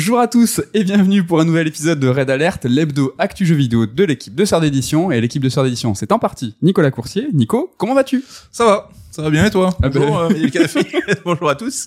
Bonjour à tous et bienvenue pour un nouvel épisode de Red Alert, l'hebdo actu jeu vidéo de l'équipe de Sœur d'édition. Et l'équipe de Sœur d'édition, c'est en partie Nicolas Coursier. Nico, comment vas-tu? Ça va, ça va bien et toi? Ah ben- Bonjour, euh, Miguel Café. Bonjour à tous.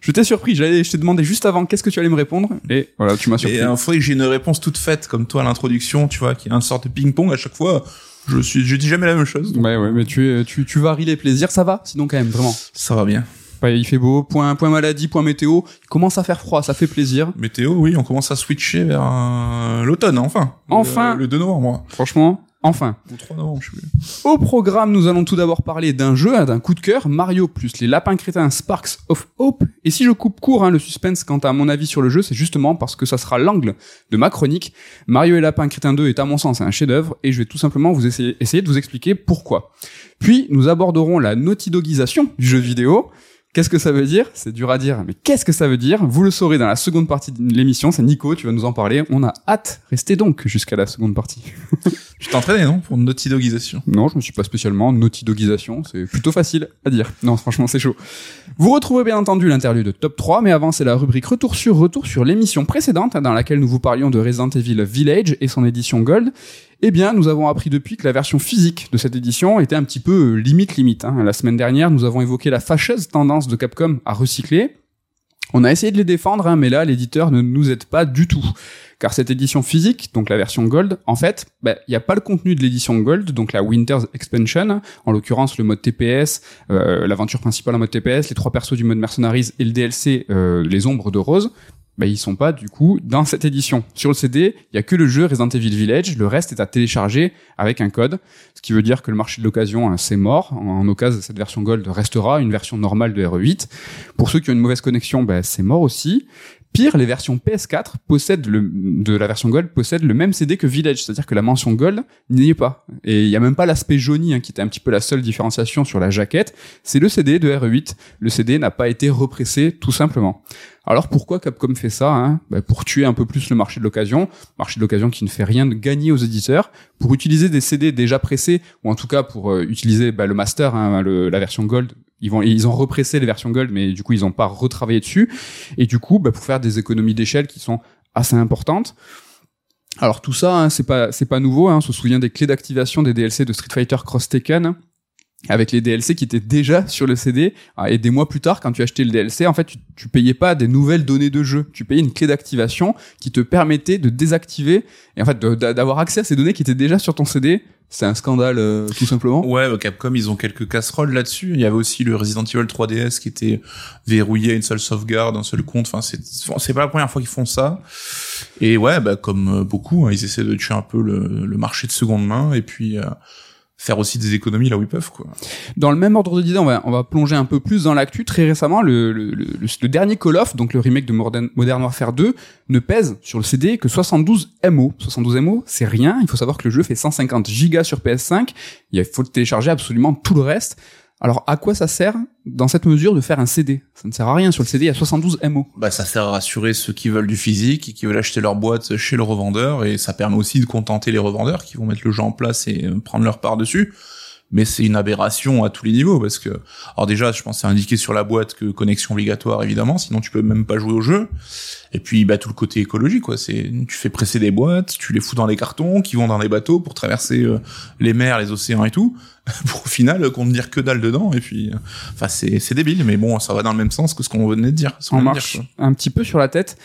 Je t'ai surpris, je t'ai demandé juste avant qu'est-ce que tu allais me répondre. Et voilà, tu m'as surpris. Et il faudrait que j'ai une réponse toute faite comme toi à l'introduction, tu vois, qui est une sorte de ping-pong à chaque fois. Je suis, je dis jamais la même chose. Ouais, ouais, mais tu, tu, tu varies les plaisirs, ça va? Sinon, quand même, vraiment. Ça va bien. Il fait beau, point, point maladie, point météo. Il commence à faire froid, ça fait plaisir. Météo, oui, on commence à switcher vers euh, l'automne, enfin. Enfin. Le, le 2 novembre. Franchement, enfin. Ou 3 novembre, je sais plus. Au programme, nous allons tout d'abord parler d'un jeu, hein, d'un coup de cœur, Mario plus les lapins crétins Sparks of Hope. Et si je coupe court hein, le suspense quant à mon avis sur le jeu, c'est justement parce que ça sera l'angle de ma chronique. Mario et lapins crétins 2 est à mon sens un chef-d'œuvre et je vais tout simplement vous essayer, essayer de vous expliquer pourquoi. Puis nous aborderons la naughty dogisation du jeu vidéo. Qu'est-ce que ça veut dire? C'est dur à dire, mais qu'est-ce que ça veut dire? Vous le saurez dans la seconde partie de l'émission. C'est Nico, tu vas nous en parler. On a hâte. Restez donc jusqu'à la seconde partie. Tu t'es entraîné, non? Pour naughty dogisation. Non, je me suis pas spécialement naughty dogisation, c'est plutôt facile à dire. Non, franchement, c'est chaud. Vous retrouvez bien entendu l'interlude de top 3, mais avant, c'est la rubrique retour sur retour sur l'émission précédente, dans laquelle nous vous parlions de Resident Evil Village et son édition Gold. Eh bien, nous avons appris depuis que la version physique de cette édition était un petit peu euh, limite limite. hein. La semaine dernière, nous avons évoqué la fâcheuse tendance de Capcom à recycler. On a essayé de les défendre, hein, mais là, l'éditeur ne nous aide pas du tout. Car cette édition physique, donc la version Gold, en fait, bah, il n'y a pas le contenu de l'édition Gold, donc la Winter's Expansion, en l'occurrence le mode TPS, euh, l'aventure principale en mode TPS, les trois persos du mode Mercenaries et le DLC euh, Les Ombres de Rose, bah, ils sont pas du coup dans cette édition. Sur le CD, il y a que le jeu Resident Evil Village, le reste est à télécharger avec un code, ce qui veut dire que le marché de l'occasion hein, c'est mort. En, en occasion, cette version Gold restera une version normale de RE8. Pour ceux qui ont une mauvaise connexion, bah, c'est mort aussi. Pire, les versions PS4 possèdent le, de la version Gold possèdent le même CD que Village, c'est-à-dire que la mention Gold n'y est pas. Et il y a même pas l'aspect jauni, hein, qui était un petit peu la seule différenciation sur la jaquette. C'est le CD de RE8. Le CD n'a pas été repressé, tout simplement. Alors pourquoi Capcom fait ça hein? Bah, Pour tuer un peu plus le marché de l'occasion, marché de l'occasion qui ne fait rien de gagner aux éditeurs, pour utiliser des CD déjà pressés, ou en tout cas pour euh, utiliser bah, le master, hein, la version Gold. Ils ils ont repressé les versions Gold, mais du coup ils n'ont pas retravaillé dessus. Et du coup, bah, pour faire des économies d'échelle qui sont assez importantes. Alors tout ça, hein, c'est pas c'est pas nouveau. Hein, on se souvient des clés d'activation des DLC de Street Fighter Cross Tekken avec les DLC qui étaient déjà sur le CD Ah, et des mois plus tard quand tu achetais le DLC en fait tu, tu payais pas des nouvelles données de jeu tu payais une clé d'activation qui te permettait de désactiver et en fait d'avoir accès à ces données qui étaient déjà sur ton CD c'est un scandale euh, tout simplement Ouais, bah, Capcom, ils ont quelques casseroles là-dessus. Il y avait aussi le Resident Evil 3DS qui était verrouillé à une seule sauvegarde, un seul compte. Enfin, c'est c'est pas la première fois qu'ils font ça. Et ouais, bah comme euh, beaucoup, hein, ils essaient de tuer un peu le, le marché de seconde main et puis euh, faire aussi des économies là où ils peuvent, quoi. Dans le même ordre d'idée, on va, on va plonger un peu plus dans l'actu. Très récemment, le, le, le, le dernier Call of, donc le remake de Modern, Modern Warfare 2, ne pèse sur le CD que 72 MO. 72 MO, c'est rien. Il faut savoir que le jeu fait 150 gigas sur PS5. Il faut télécharger absolument tout le reste. Alors, à quoi ça sert, dans cette mesure, de faire un CD Ça ne sert à rien. Sur le CD, il y a 72 MO. Bah ça sert à rassurer ceux qui veulent du physique et qui veulent acheter leur boîte chez le revendeur et ça permet aussi de contenter les revendeurs qui vont mettre le jeu en place et euh, prendre leur part dessus. Mais c'est une aberration à tous les niveaux parce que alors déjà je pense c'est indiqué sur la boîte que connexion obligatoire évidemment sinon tu peux même pas jouer au jeu. Et puis bah tout le côté écologique quoi, c'est tu fais presser des boîtes, tu les fous dans des cartons qui vont dans des bateaux pour traverser euh, les mers, les océans et tout pour au final qu'on ne dire que dalle dedans et puis euh, enfin c'est c'est débile mais bon ça va dans le même sens que ce qu'on venait de dire. de marche dire, un petit peu sur la tête.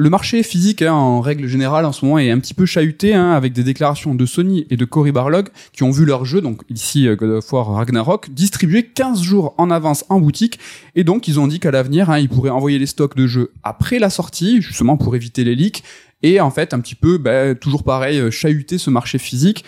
Le marché physique, hein, en règle générale, en ce moment, est un petit peu chahuté, hein, avec des déclarations de Sony et de Cory Barlog, qui ont vu leur jeu, donc ici euh, God of War Ragnarok, distribué 15 jours en avance en boutique, et donc ils ont dit qu'à l'avenir, hein, ils pourraient envoyer les stocks de jeux après la sortie, justement pour éviter les leaks, et en fait, un petit peu, bah, toujours pareil, euh, chahuter ce marché physique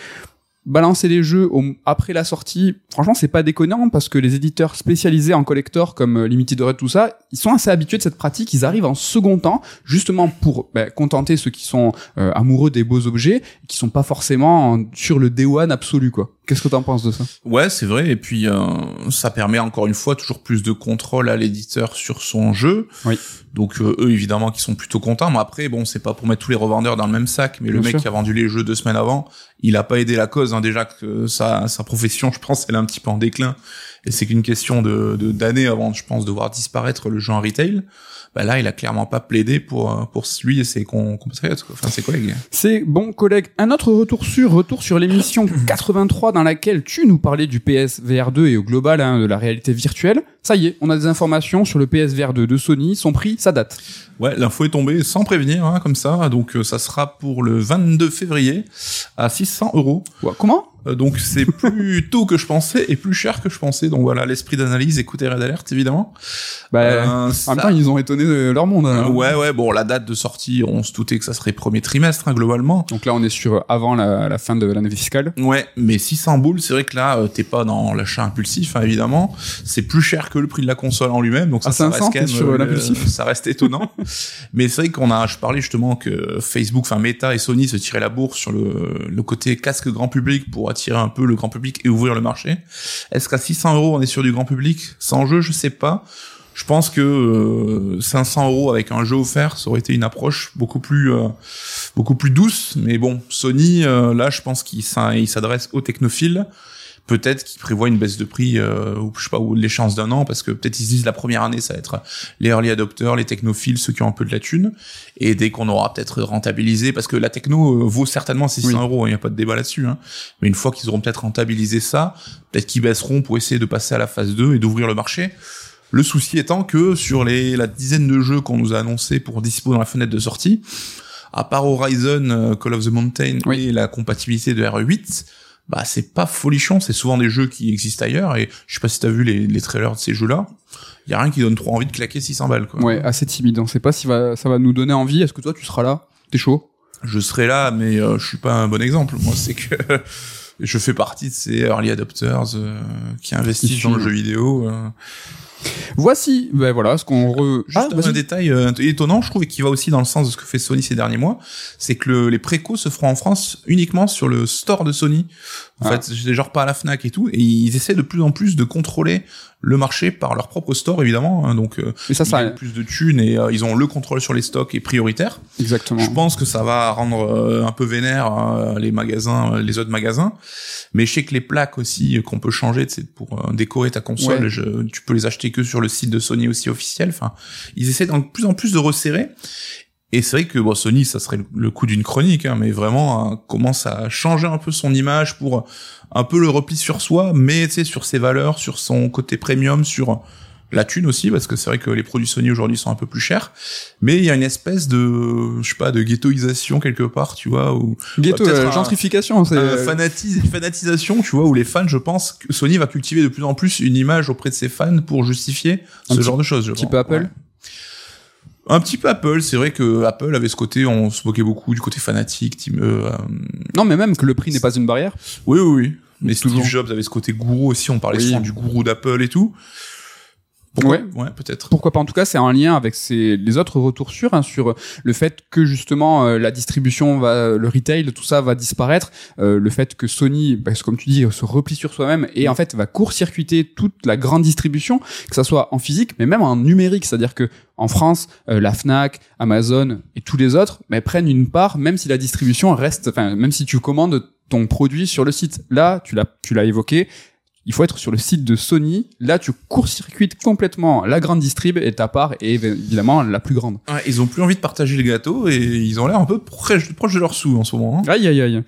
balancer les jeux au- après la sortie, franchement, c'est pas déconnant parce que les éditeurs spécialisés en collector comme euh, Limited Red, tout ça, ils sont assez habitués de cette pratique. Ils arrivent en second temps, justement pour bah, contenter ceux qui sont euh, amoureux des beaux objets, et qui sont pas forcément en- sur le day one absolu, quoi. Qu'est-ce que t'en penses de ça? Ouais, c'est vrai. Et puis euh, ça permet encore une fois toujours plus de contrôle à l'éditeur sur son jeu. Oui. Donc euh, eux évidemment qui sont plutôt contents. Mais après bon, c'est pas pour mettre tous les revendeurs dans le même sac. Mais le mec sûr. qui a vendu les jeux deux semaines avant, il a pas aidé la cause. Hein, déjà que sa, profession, je pense, elle est un petit peu en déclin. Et c'est qu'une question de d'années avant, je pense, de voir disparaître le en retail bah là, il a clairement pas plaidé pour euh, pour lui et ses compatriotes, enfin ses collègues. C'est bon, collègue. Un autre retour sur retour sur l'émission 83 dans laquelle tu nous parlais du PSVR 2 et au global hein, de la réalité virtuelle. Ça y est, on a des informations sur le PSVR 2 de Sony, son prix, sa date. Ouais, l'info est tombée sans prévenir, hein, comme ça. Donc euh, ça sera pour le 22 février à 600 euros. comment? euh, donc c'est plus tôt que je pensais et plus cher que je pensais. Donc voilà, l'esprit d'analyse, écoutez Red Alert évidemment. Bah, euh, en même temps, ils ont étonné leur monde. Hein. ouais, ouais. Bon, la date de sortie, on se doutait que ça serait premier trimestre hein, globalement. Donc là, on est sur avant la, fin de l'année fiscale. Ouais, mais 600 boules, c'est vrai que là, euh, t'es pas dans l'achat impulsif, hein, évidemment. C'est plus cher que le prix de la console en lui-même. Donc ça, ça reste quand même, sur ça reste étonnant. mais c'est vrai qu'on a, je parlais justement que Facebook, enfin Meta et Sony se tiraient la bourse sur le, le côté casque grand public pour attirer un peu le grand public et ouvrir le marché. Est-ce qu'à 600 euros on est sur du grand public sans jeu? Je sais pas. Je pense que 500 euh, euros avec un jeu offert, ça aurait été une approche beaucoup plus euh, beaucoup plus douce. Mais bon, Sony, euh, là, je pense qu'il s'adresse aux technophiles peut-être qu'ils prévoient une baisse de prix euh, ou je sais pas ou l'échéance d'un an parce que peut-être ils disent la première année ça va être les early adopters, les technophiles, ceux qui ont un peu de la thune et dès qu'on aura peut-être rentabilisé parce que la techno euh, vaut certainement 600 euros, il n'y a pas de débat là-dessus. Hein. Mais une fois qu'ils auront peut-être rentabilisé ça, peut-être qu'ils baisseront pour essayer de passer à la phase 2 et d'ouvrir le marché. Le souci étant que sur les la dizaine de jeux qu'on nous a annoncés pour dispo dans la fenêtre de sortie, à part Horizon, euh, Call of the Mountain et la compatibilité de R8, bah c'est pas folichon, c'est souvent des jeux qui existent ailleurs et je sais pas si t'as vu les, les trailers de ces jeux-là. Il y a rien qui donne trop envie de claquer 600 balles quoi. Ouais, assez timide. On sait pas si va, ça va nous donner envie. Est-ce que toi tu seras là? T'es chaud? Je serai là, mais euh, je suis pas un bon exemple. Moi, c'est que je fais partie de ces early adopters euh, qui investissent dans le jeu vidéo. Euh. Voici, ben voilà, ce qu'on re... Juste ah, un détail euh, étonnant, je trouve, et qui va aussi dans le sens de ce que fait Sony ces derniers mois, c'est que le, les précos se feront en France uniquement sur le store de Sony. En ah. fait, genre pas à la Fnac et tout, et ils essaient de plus en plus de contrôler le marché par leur propre store évidemment hein, donc euh, ça, ça plus de thunes et euh, ils ont le contrôle sur les stocks et prioritaire. Exactement. Je pense que ça va rendre euh, un peu vénère hein, les magasins les autres magasins. Mais je sais que les plaques aussi qu'on peut changer pour décorer ta console tu peux les acheter que sur le site de Sony aussi officiel. Enfin ils essaient de plus en plus de resserrer et c'est vrai que bon, Sony, ça serait le coup d'une chronique, hein, mais vraiment hein, commence à changer un peu son image pour un peu le repli sur soi, mais tu sais sur ses valeurs, sur son côté premium, sur la thune aussi, parce que c'est vrai que les produits Sony aujourd'hui sont un peu plus chers, mais il y a une espèce de, je sais pas, de ghettoisation quelque part, tu vois, ou ghetto, euh, gentrification, c'est fanatisation, tu vois, où les fans, je pense, que Sony va cultiver de plus en plus une image auprès de ses fans pour justifier ce genre de choses. Un petit peu Apple. Un petit peu Apple, c'est vrai que Apple avait ce côté, on se moquait beaucoup du côté fanatique, team, euh, Non, mais même que le prix n'est pas une barrière. Oui, oui, oui. Mais Steve Jobs avait ce côté gourou aussi, on parlait souvent du gourou d'Apple et tout. Pourquoi ouais, ouais peut-être. Pourquoi pas En tout cas, c'est un lien avec ces, les autres retours sûrs hein, sur le fait que justement euh, la distribution va, le retail, tout ça va disparaître. Euh, le fait que Sony, bah, comme tu dis, se replie sur soi-même et en fait va court-circuiter toute la grande distribution, que ça soit en physique, mais même en numérique. C'est-à-dire que en France, euh, la Fnac, Amazon et tous les autres, mais prennent une part, même si la distribution reste, enfin, même si tu commandes ton produit sur le site. Là, tu l'as, tu l'as évoqué, il faut être sur le site de Sony. Là, tu court-circuites complètement la grande distrib et ta part est évidemment la plus grande. Ouais, ils ont plus envie de partager le gâteau et ils ont l'air un peu proche, de leur sous en ce moment. Hein. Aïe aïe aïe.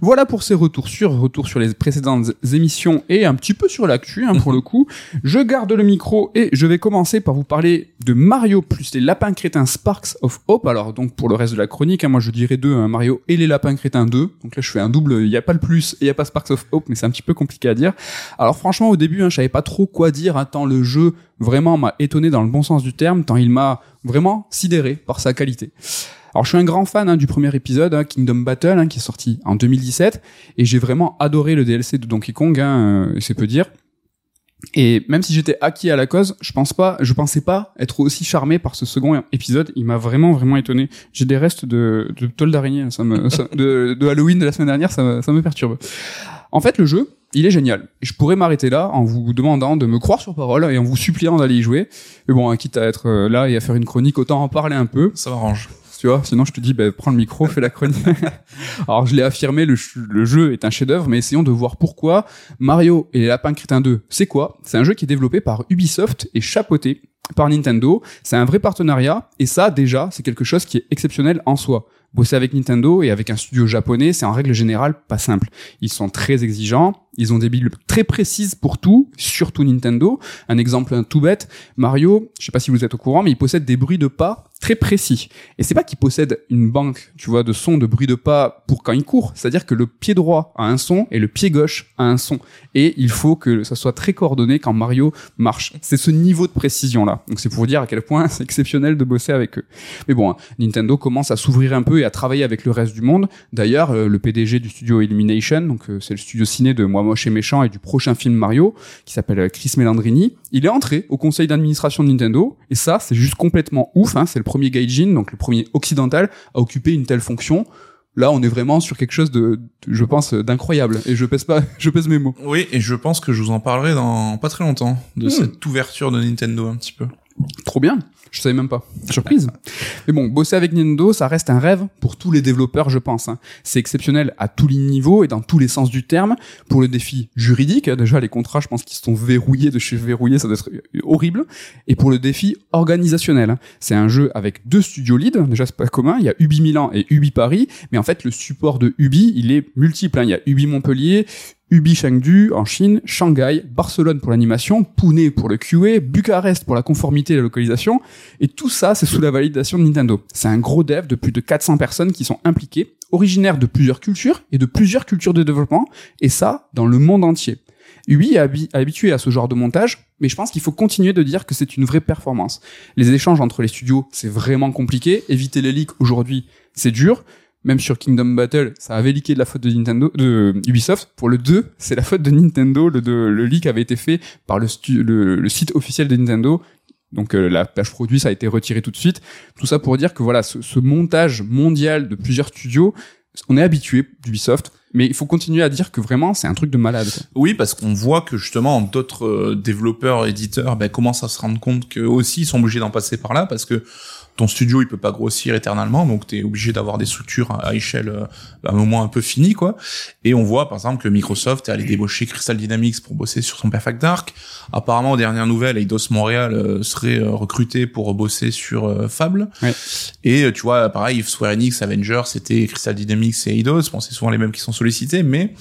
Voilà pour ces retours sur retours sur les précédentes émissions et un petit peu sur l'actu hein, pour le coup. Je garde le micro et je vais commencer par vous parler de Mario plus les lapins crétins Sparks of Hope. Alors donc pour le reste de la chronique, hein, moi je dirais deux, hein, Mario et les lapins crétins 2. Donc là je fais un double. Il n'y a pas le plus et il n'y a pas Sparks of Hope, mais c'est un petit peu compliqué à dire. Alors franchement, au début, hein, je savais pas trop quoi dire, hein, tant le jeu vraiment m'a étonné dans le bon sens du terme, tant il m'a vraiment sidéré par sa qualité. Alors je suis un grand fan hein, du premier épisode, Kingdom Battle, qui est sorti en 2017, et j'ai vraiment adoré le DLC de Donkey Kong, euh, c'est peu dire. Et même si j'étais acquis à la cause, je pense pas, je pensais pas être aussi charmé par ce second épisode. Il m'a vraiment vraiment étonné. J'ai des restes de, de d'araignée, de, Halloween de la semaine dernière, ça me perturbe. En fait, le jeu, il est génial. je pourrais m'arrêter là en vous demandant de me croire sur parole et en vous suppliant d'aller y jouer. Mais bon, quitte à être euh, là et à faire une chronique, autant en parler un peu. Ça m'arrange. tu vois. Sinon, je te dis, ben, prends le micro, fais la chronique. Alors, je l'ai affirmé, le, le, jeu est un chef-d'œuvre, mais essayons de voir pourquoi. Mario et les Lapins Crétins 2, c'est quoi? C'est un jeu qui est développé par Ubisoft et chapeauté par Nintendo. C'est un vrai partenariat, et ça, déjà, c'est quelque chose qui est exceptionnel en soi bosser avec Nintendo et avec un studio japonais, c'est en règle générale pas simple. Ils sont très exigeants, ils ont des billes très précises pour tout, surtout Nintendo. Un exemple tout bête, Mario, je sais pas si vous êtes au courant, mais il possède des bruits de pas très précis. Et c'est pas qu'il possède une banque, tu vois, de sons, de bruits de pas pour quand il court. C'est-à-dire que le pied droit a un son et le pied gauche a un son. Et il faut que ça soit très coordonné quand Mario marche. C'est ce niveau de précision là. Donc c'est pour dire à quel point c'est exceptionnel de bosser avec eux. Mais bon, hein, Nintendo commence à s'ouvrir un peu et à travailler avec le reste du monde. D'ailleurs, euh, le PDG du studio Illumination, donc euh, c'est le studio ciné de Moi Moche et Méchant et du prochain film Mario, qui s'appelle euh, Chris Melandrini, il est entré au conseil d'administration de Nintendo. Et ça, c'est juste complètement ouf. Hein, c'est le premier gaijin, donc le premier occidental, à occuper une telle fonction. Là, on est vraiment sur quelque chose de, je pense, d'incroyable. Et je pèse pas, je pèse mes mots. Oui, et je pense que je vous en parlerai dans pas très longtemps de hmm. cette ouverture de Nintendo un petit peu. Trop bien. Je savais même pas. Surprise. Mais bon, bosser avec Nintendo, ça reste un rêve pour tous les développeurs, je pense. Hein. C'est exceptionnel à tous les niveaux et dans tous les sens du terme. Pour le défi juridique, déjà les contrats, je pense qu'ils sont verrouillés de chez verrouillés, ça doit être horrible. Et pour le défi organisationnel, hein. c'est un jeu avec deux studios leads. Déjà, c'est pas commun. Il y a Ubi Milan et Ubi Paris, mais en fait, le support de Ubi, il est multiple. Hein. Il y a Ubi Montpellier, Ubi Chengdu en Chine, Shanghai, Barcelone pour l'animation, Pune pour le QA, Bucarest pour la conformité et la localisation, et tout ça c'est sous la validation de Nintendo. C'est un gros dev de plus de 400 personnes qui sont impliquées, originaires de plusieurs cultures et de plusieurs cultures de développement, et ça dans le monde entier. Ubi est habitué à ce genre de montage, mais je pense qu'il faut continuer de dire que c'est une vraie performance. Les échanges entre les studios, c'est vraiment compliqué. Éviter les leaks aujourd'hui, c'est dur même sur Kingdom Battle, ça avait leaké de la faute de Nintendo, de Ubisoft. Pour le 2, c'est la faute de Nintendo. Le, le leak avait été fait par le, site officiel de Nintendo. Donc euh, la page produit, ça a été retiré tout de suite. Tout ça pour dire que voilà, ce, ce montage mondial de plusieurs studios, on est habitué d'Ubisoft, mais il faut continuer à dire que vraiment c'est un truc de malade. Oui, parce qu'on voit que justement d'autres euh, développeurs, éditeurs, ben, commencent à se rendre compte qu'eux aussi ils sont obligés d'en passer par là, parce que ton studio il peut pas grossir éternellement donc tu es obligé d'avoir des structures à, échelle euh, à un moment un peu fini quoi. Et on voit par exemple que Microsoft est allé débaucher Crystal Dynamics pour bosser sur son Perfect Dark. Apparemment aux dernières nouvelles Eidos Montréal euh, serait euh, recruté pour bosser sur Fable. Et tu vois pareil Square Enix Avengers c'était Crystal Dynamics et Eidos. Bon c'est souvent les mêmes qui sont sollicités mais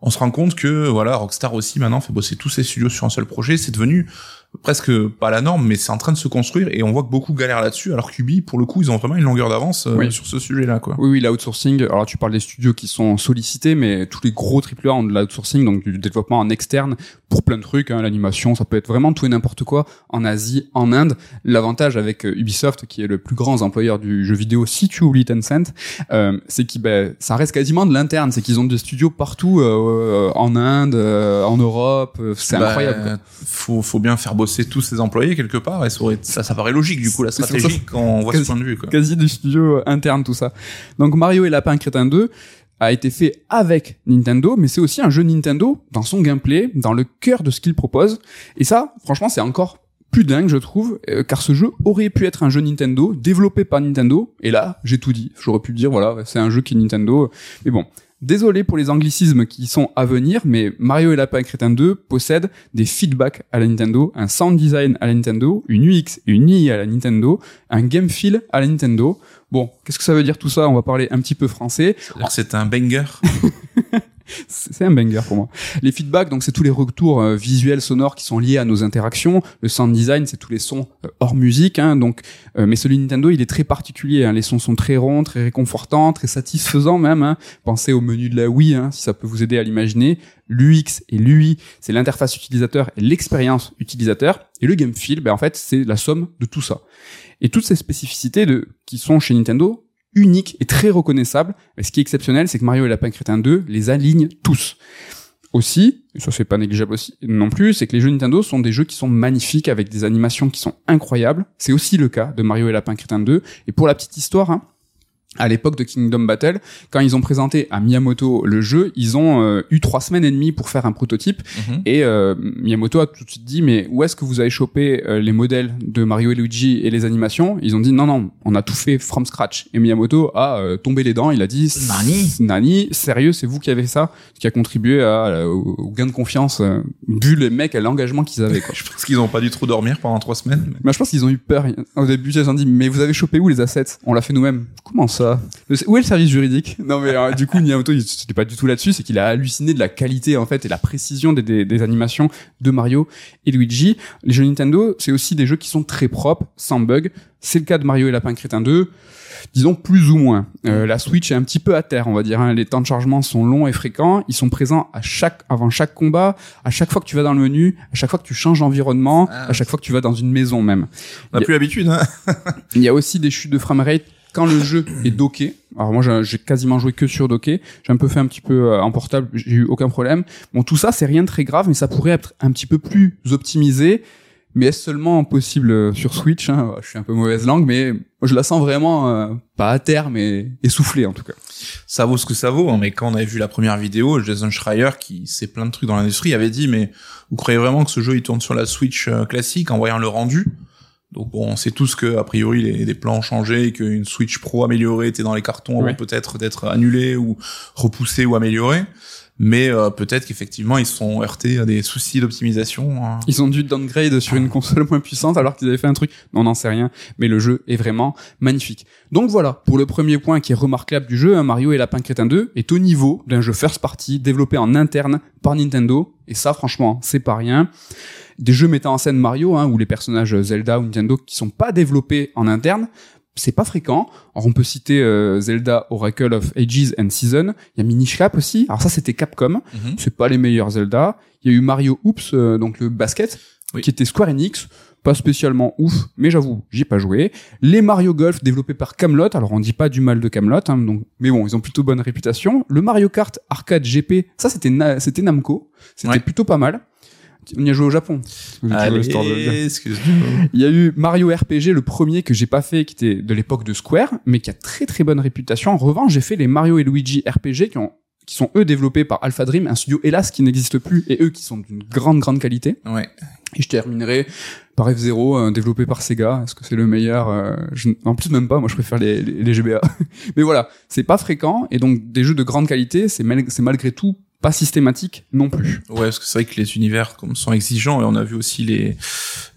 on se rend compte que voilà Rockstar aussi maintenant fait bosser tous ses studios sur un seul projet. C'est devenu presque pas la norme, mais c'est en train de se construire et on voit que beaucoup galèrent là-dessus, alors qu'Ubi, pour le coup, ils ont vraiment une longueur d'avance euh, sur ce sujet-là, quoi. Oui, oui, l'outsourcing. Alors tu parles des studios qui sont sollicités, mais tous les gros AAA ont de l'outsourcing, donc du développement en externe pour plein de trucs. Hein, L'animation, ça peut être vraiment tout et n'importe quoi en Asie, en Inde. L'avantage avec euh, Ubisoft, qui est le plus grand employeur du jeu vidéo, si tu oublies Tencent, euh, c'est qu'ils, ben, ça reste quasiment de l'interne. C'est qu'ils ont des studios partout euh, en Inde, en Europe. C'est bah, incroyable. Faut, faut bien faire bosser tous ses employés quelque part. Et ça, ça, paraît logique du coup la stratégie quand on voit ce point de vue. Quoi. Quasi du studio interne tout ça. Donc Mario et Lapin Crétin 2 a été fait avec Nintendo, mais c'est aussi un jeu Nintendo dans son gameplay, dans le cœur de ce qu'il propose. Et ça, franchement, c'est encore plus dingue, je trouve, euh, car ce jeu aurait pu être un jeu Nintendo, développé par Nintendo, et là, j'ai tout dit. J'aurais pu dire, voilà, c'est un jeu qui est Nintendo, mais bon. Désolé pour les anglicismes qui sont à venir, mais Mario et Lapin Crétin 2 possèdent des feedbacks à la Nintendo, un sound design à la Nintendo, une UX et une UI à la Nintendo, un game feel à la Nintendo. Bon, qu'est-ce que ça veut dire tout ça? On va parler un petit peu français. C'est un banger. c'est un banger pour moi. Les feedbacks, donc c'est tous les retours euh, visuels, sonores qui sont liés à nos interactions. Le sound design, c'est tous les sons euh, hors musique. Hein, donc, euh, mais celui Nintendo, il est très particulier. Hein. Les sons sont très ronds, très réconfortants, très satisfaisants même. Hein. Pensez au menu de la Wii, hein, si ça peut vous aider à l'imaginer. L'UX et l'UI, c'est l'interface utilisateur et l'expérience utilisateur. Et le game feel, ben en fait, c'est la somme de tout ça. Et toutes ces spécificités de qui sont chez Nintendo unique et très reconnaissable. Et ce qui est exceptionnel, c'est que Mario et Lapin Crétin 2 les alignent tous. Aussi, et ça c'est pas négligeable aussi non plus, c'est que les jeux Nintendo sont des jeux qui sont magnifiques avec des animations qui sont incroyables. C'est aussi le cas de Mario et Lapin Crétin 2. Et pour la petite histoire, hein, à l'époque de Kingdom Battle, quand ils ont présenté à Miyamoto le jeu, ils ont euh, eu trois semaines et demie pour faire un prototype. Mhm. Et euh, Miyamoto a tout de suite dit, mais où est-ce que vous avez chopé euh, les modèles de Mario et Luigi et les animations? Ils ont dit, non, non, on a tout fait from scratch. Et Miyamoto a tombé les dents, il a dit, Nani? Nani, sérieux, c'est vous qui avez ça? Qui a contribué à, au, au gain de confiance, vu les mecs à l'engagement qu'ils avaient. Quoi. Je pense qu'ils ont pas dû trop dormir pendant trois semaines. mais- Mais je pense qu'ils ont eu peur. Au début, ils ont dit, mais vous avez chopé où les assets? On l'a fait nous-mêmes. Comment ça? Le- Où est le service juridique? Non, mais euh, du coup, Miyamoto, il c'était pas du tout là-dessus. C'est qu'il a halluciné de la qualité, en fait, et la précision des, des, des animations de Mario et Luigi. Les jeux Nintendo, c'est aussi des jeux qui sont très propres, sans bug. C'est le cas de Mario et Lapin Crétin 2. Disons plus ou moins. Euh, la Switch est un petit peu à terre, on va dire. hein. Les temps de chargement sont longs et fréquents. Ils sont présents à chaque, avant chaque combat, à chaque fois que tu vas dans le menu, à chaque fois que tu changes d'environnement, Ah. à chaque fois que tu vas dans une maison même. On a plus l'habitude, hein. Il y a aussi des chutes de framerate quand le jeu est docké. Alors moi, j'ai quasiment joué que sur docké. J'ai un peu fait un petit peu euh, en portable, j'ai eu aucun problème. Bon, tout ça, c'est rien de très grave, mais ça pourrait être un petit peu plus optimisé. Mais est-ce seulement possible euh, sur Switch hein? Je suis un peu mauvaise langue, mais je la sens vraiment euh, pas à terre, mais essoufflée en tout cas. ça vaut ce que ça vaut, hein, mais quand on avait vu la première vidéo, Jason Schreier, qui sait plein de trucs dans l'industrie, avait dit, mais vous croyez vraiment que ce jeu, il tourne sur la Switch classique en voyant le rendu? Donc bon, on sait tous que, a priori, les, les plans ont changé, et qu'une Switch Pro améliorée était dans les cartons avant peut-être d'être annulée ou repoussée ou améliorée. Mais euh, peut-être qu'effectivement, ils se sont heurtés à des soucis d'optimisation. hein. Ils ont dû downgrade sur une console moins puissante alors qu'ils avaient fait un truc. Non, on n'en sait rien. Mais le jeu est vraiment magnifique. Donc voilà, pour le premier point qui est remarquable du jeu, hein, Mario et Lapin Crétin 2 est au niveau d'un jeu first party développé en interne par Nintendo. Et ça, franchement, c'est pas rien. Des jeux mettant en scène Mario, hein, ou les personnages Zelda ou Nintendo qui sont pas développés en interne, c'est pas fréquent. Alors on peut citer euh, Zelda Oracle of Ages and Season. Il y a Minish Cap aussi. Alors ça, c'était Capcom. Mhm. C'est pas les meilleurs Zelda. Il y a eu Mario Oops, euh, donc le basket, Oui. qui était Square Enix. Pas spécialement ouf, mais j'avoue, j'y ai pas joué. Les Mario Golf développés par Camelot. Alors on dit pas du mal de Camelot, hein, donc, mais bon, ils ont plutôt bonne réputation. Le Mario Kart Arcade GP, ça c'était Na- c'était Namco. C'était Ouais. plutôt pas mal. On y a joué au Japon. De excuse-moi. Il y a eu Mario RPG, le premier que j'ai pas fait, qui était de l'époque de Square, mais qui a très très bonne réputation. En revanche, j'ai fait les Mario et Luigi RPG qui ont qui sont eux développés par Alpha Dream, un studio hélas qui n'existe plus, et eux qui sont d'une grande grande qualité. Ouais. Et je terminerai par F0, euh, développé par Sega. Est-ce que c'est le meilleur euh, je- En plus même pas, moi je préfère les, les, les GBA. Mais voilà, c'est pas fréquent, et donc des jeux de grande qualité, c'est mal- c'est malgré tout pas systématique non plus. Ouais, parce que c'est vrai que les univers comme sont exigeants et on a vu aussi les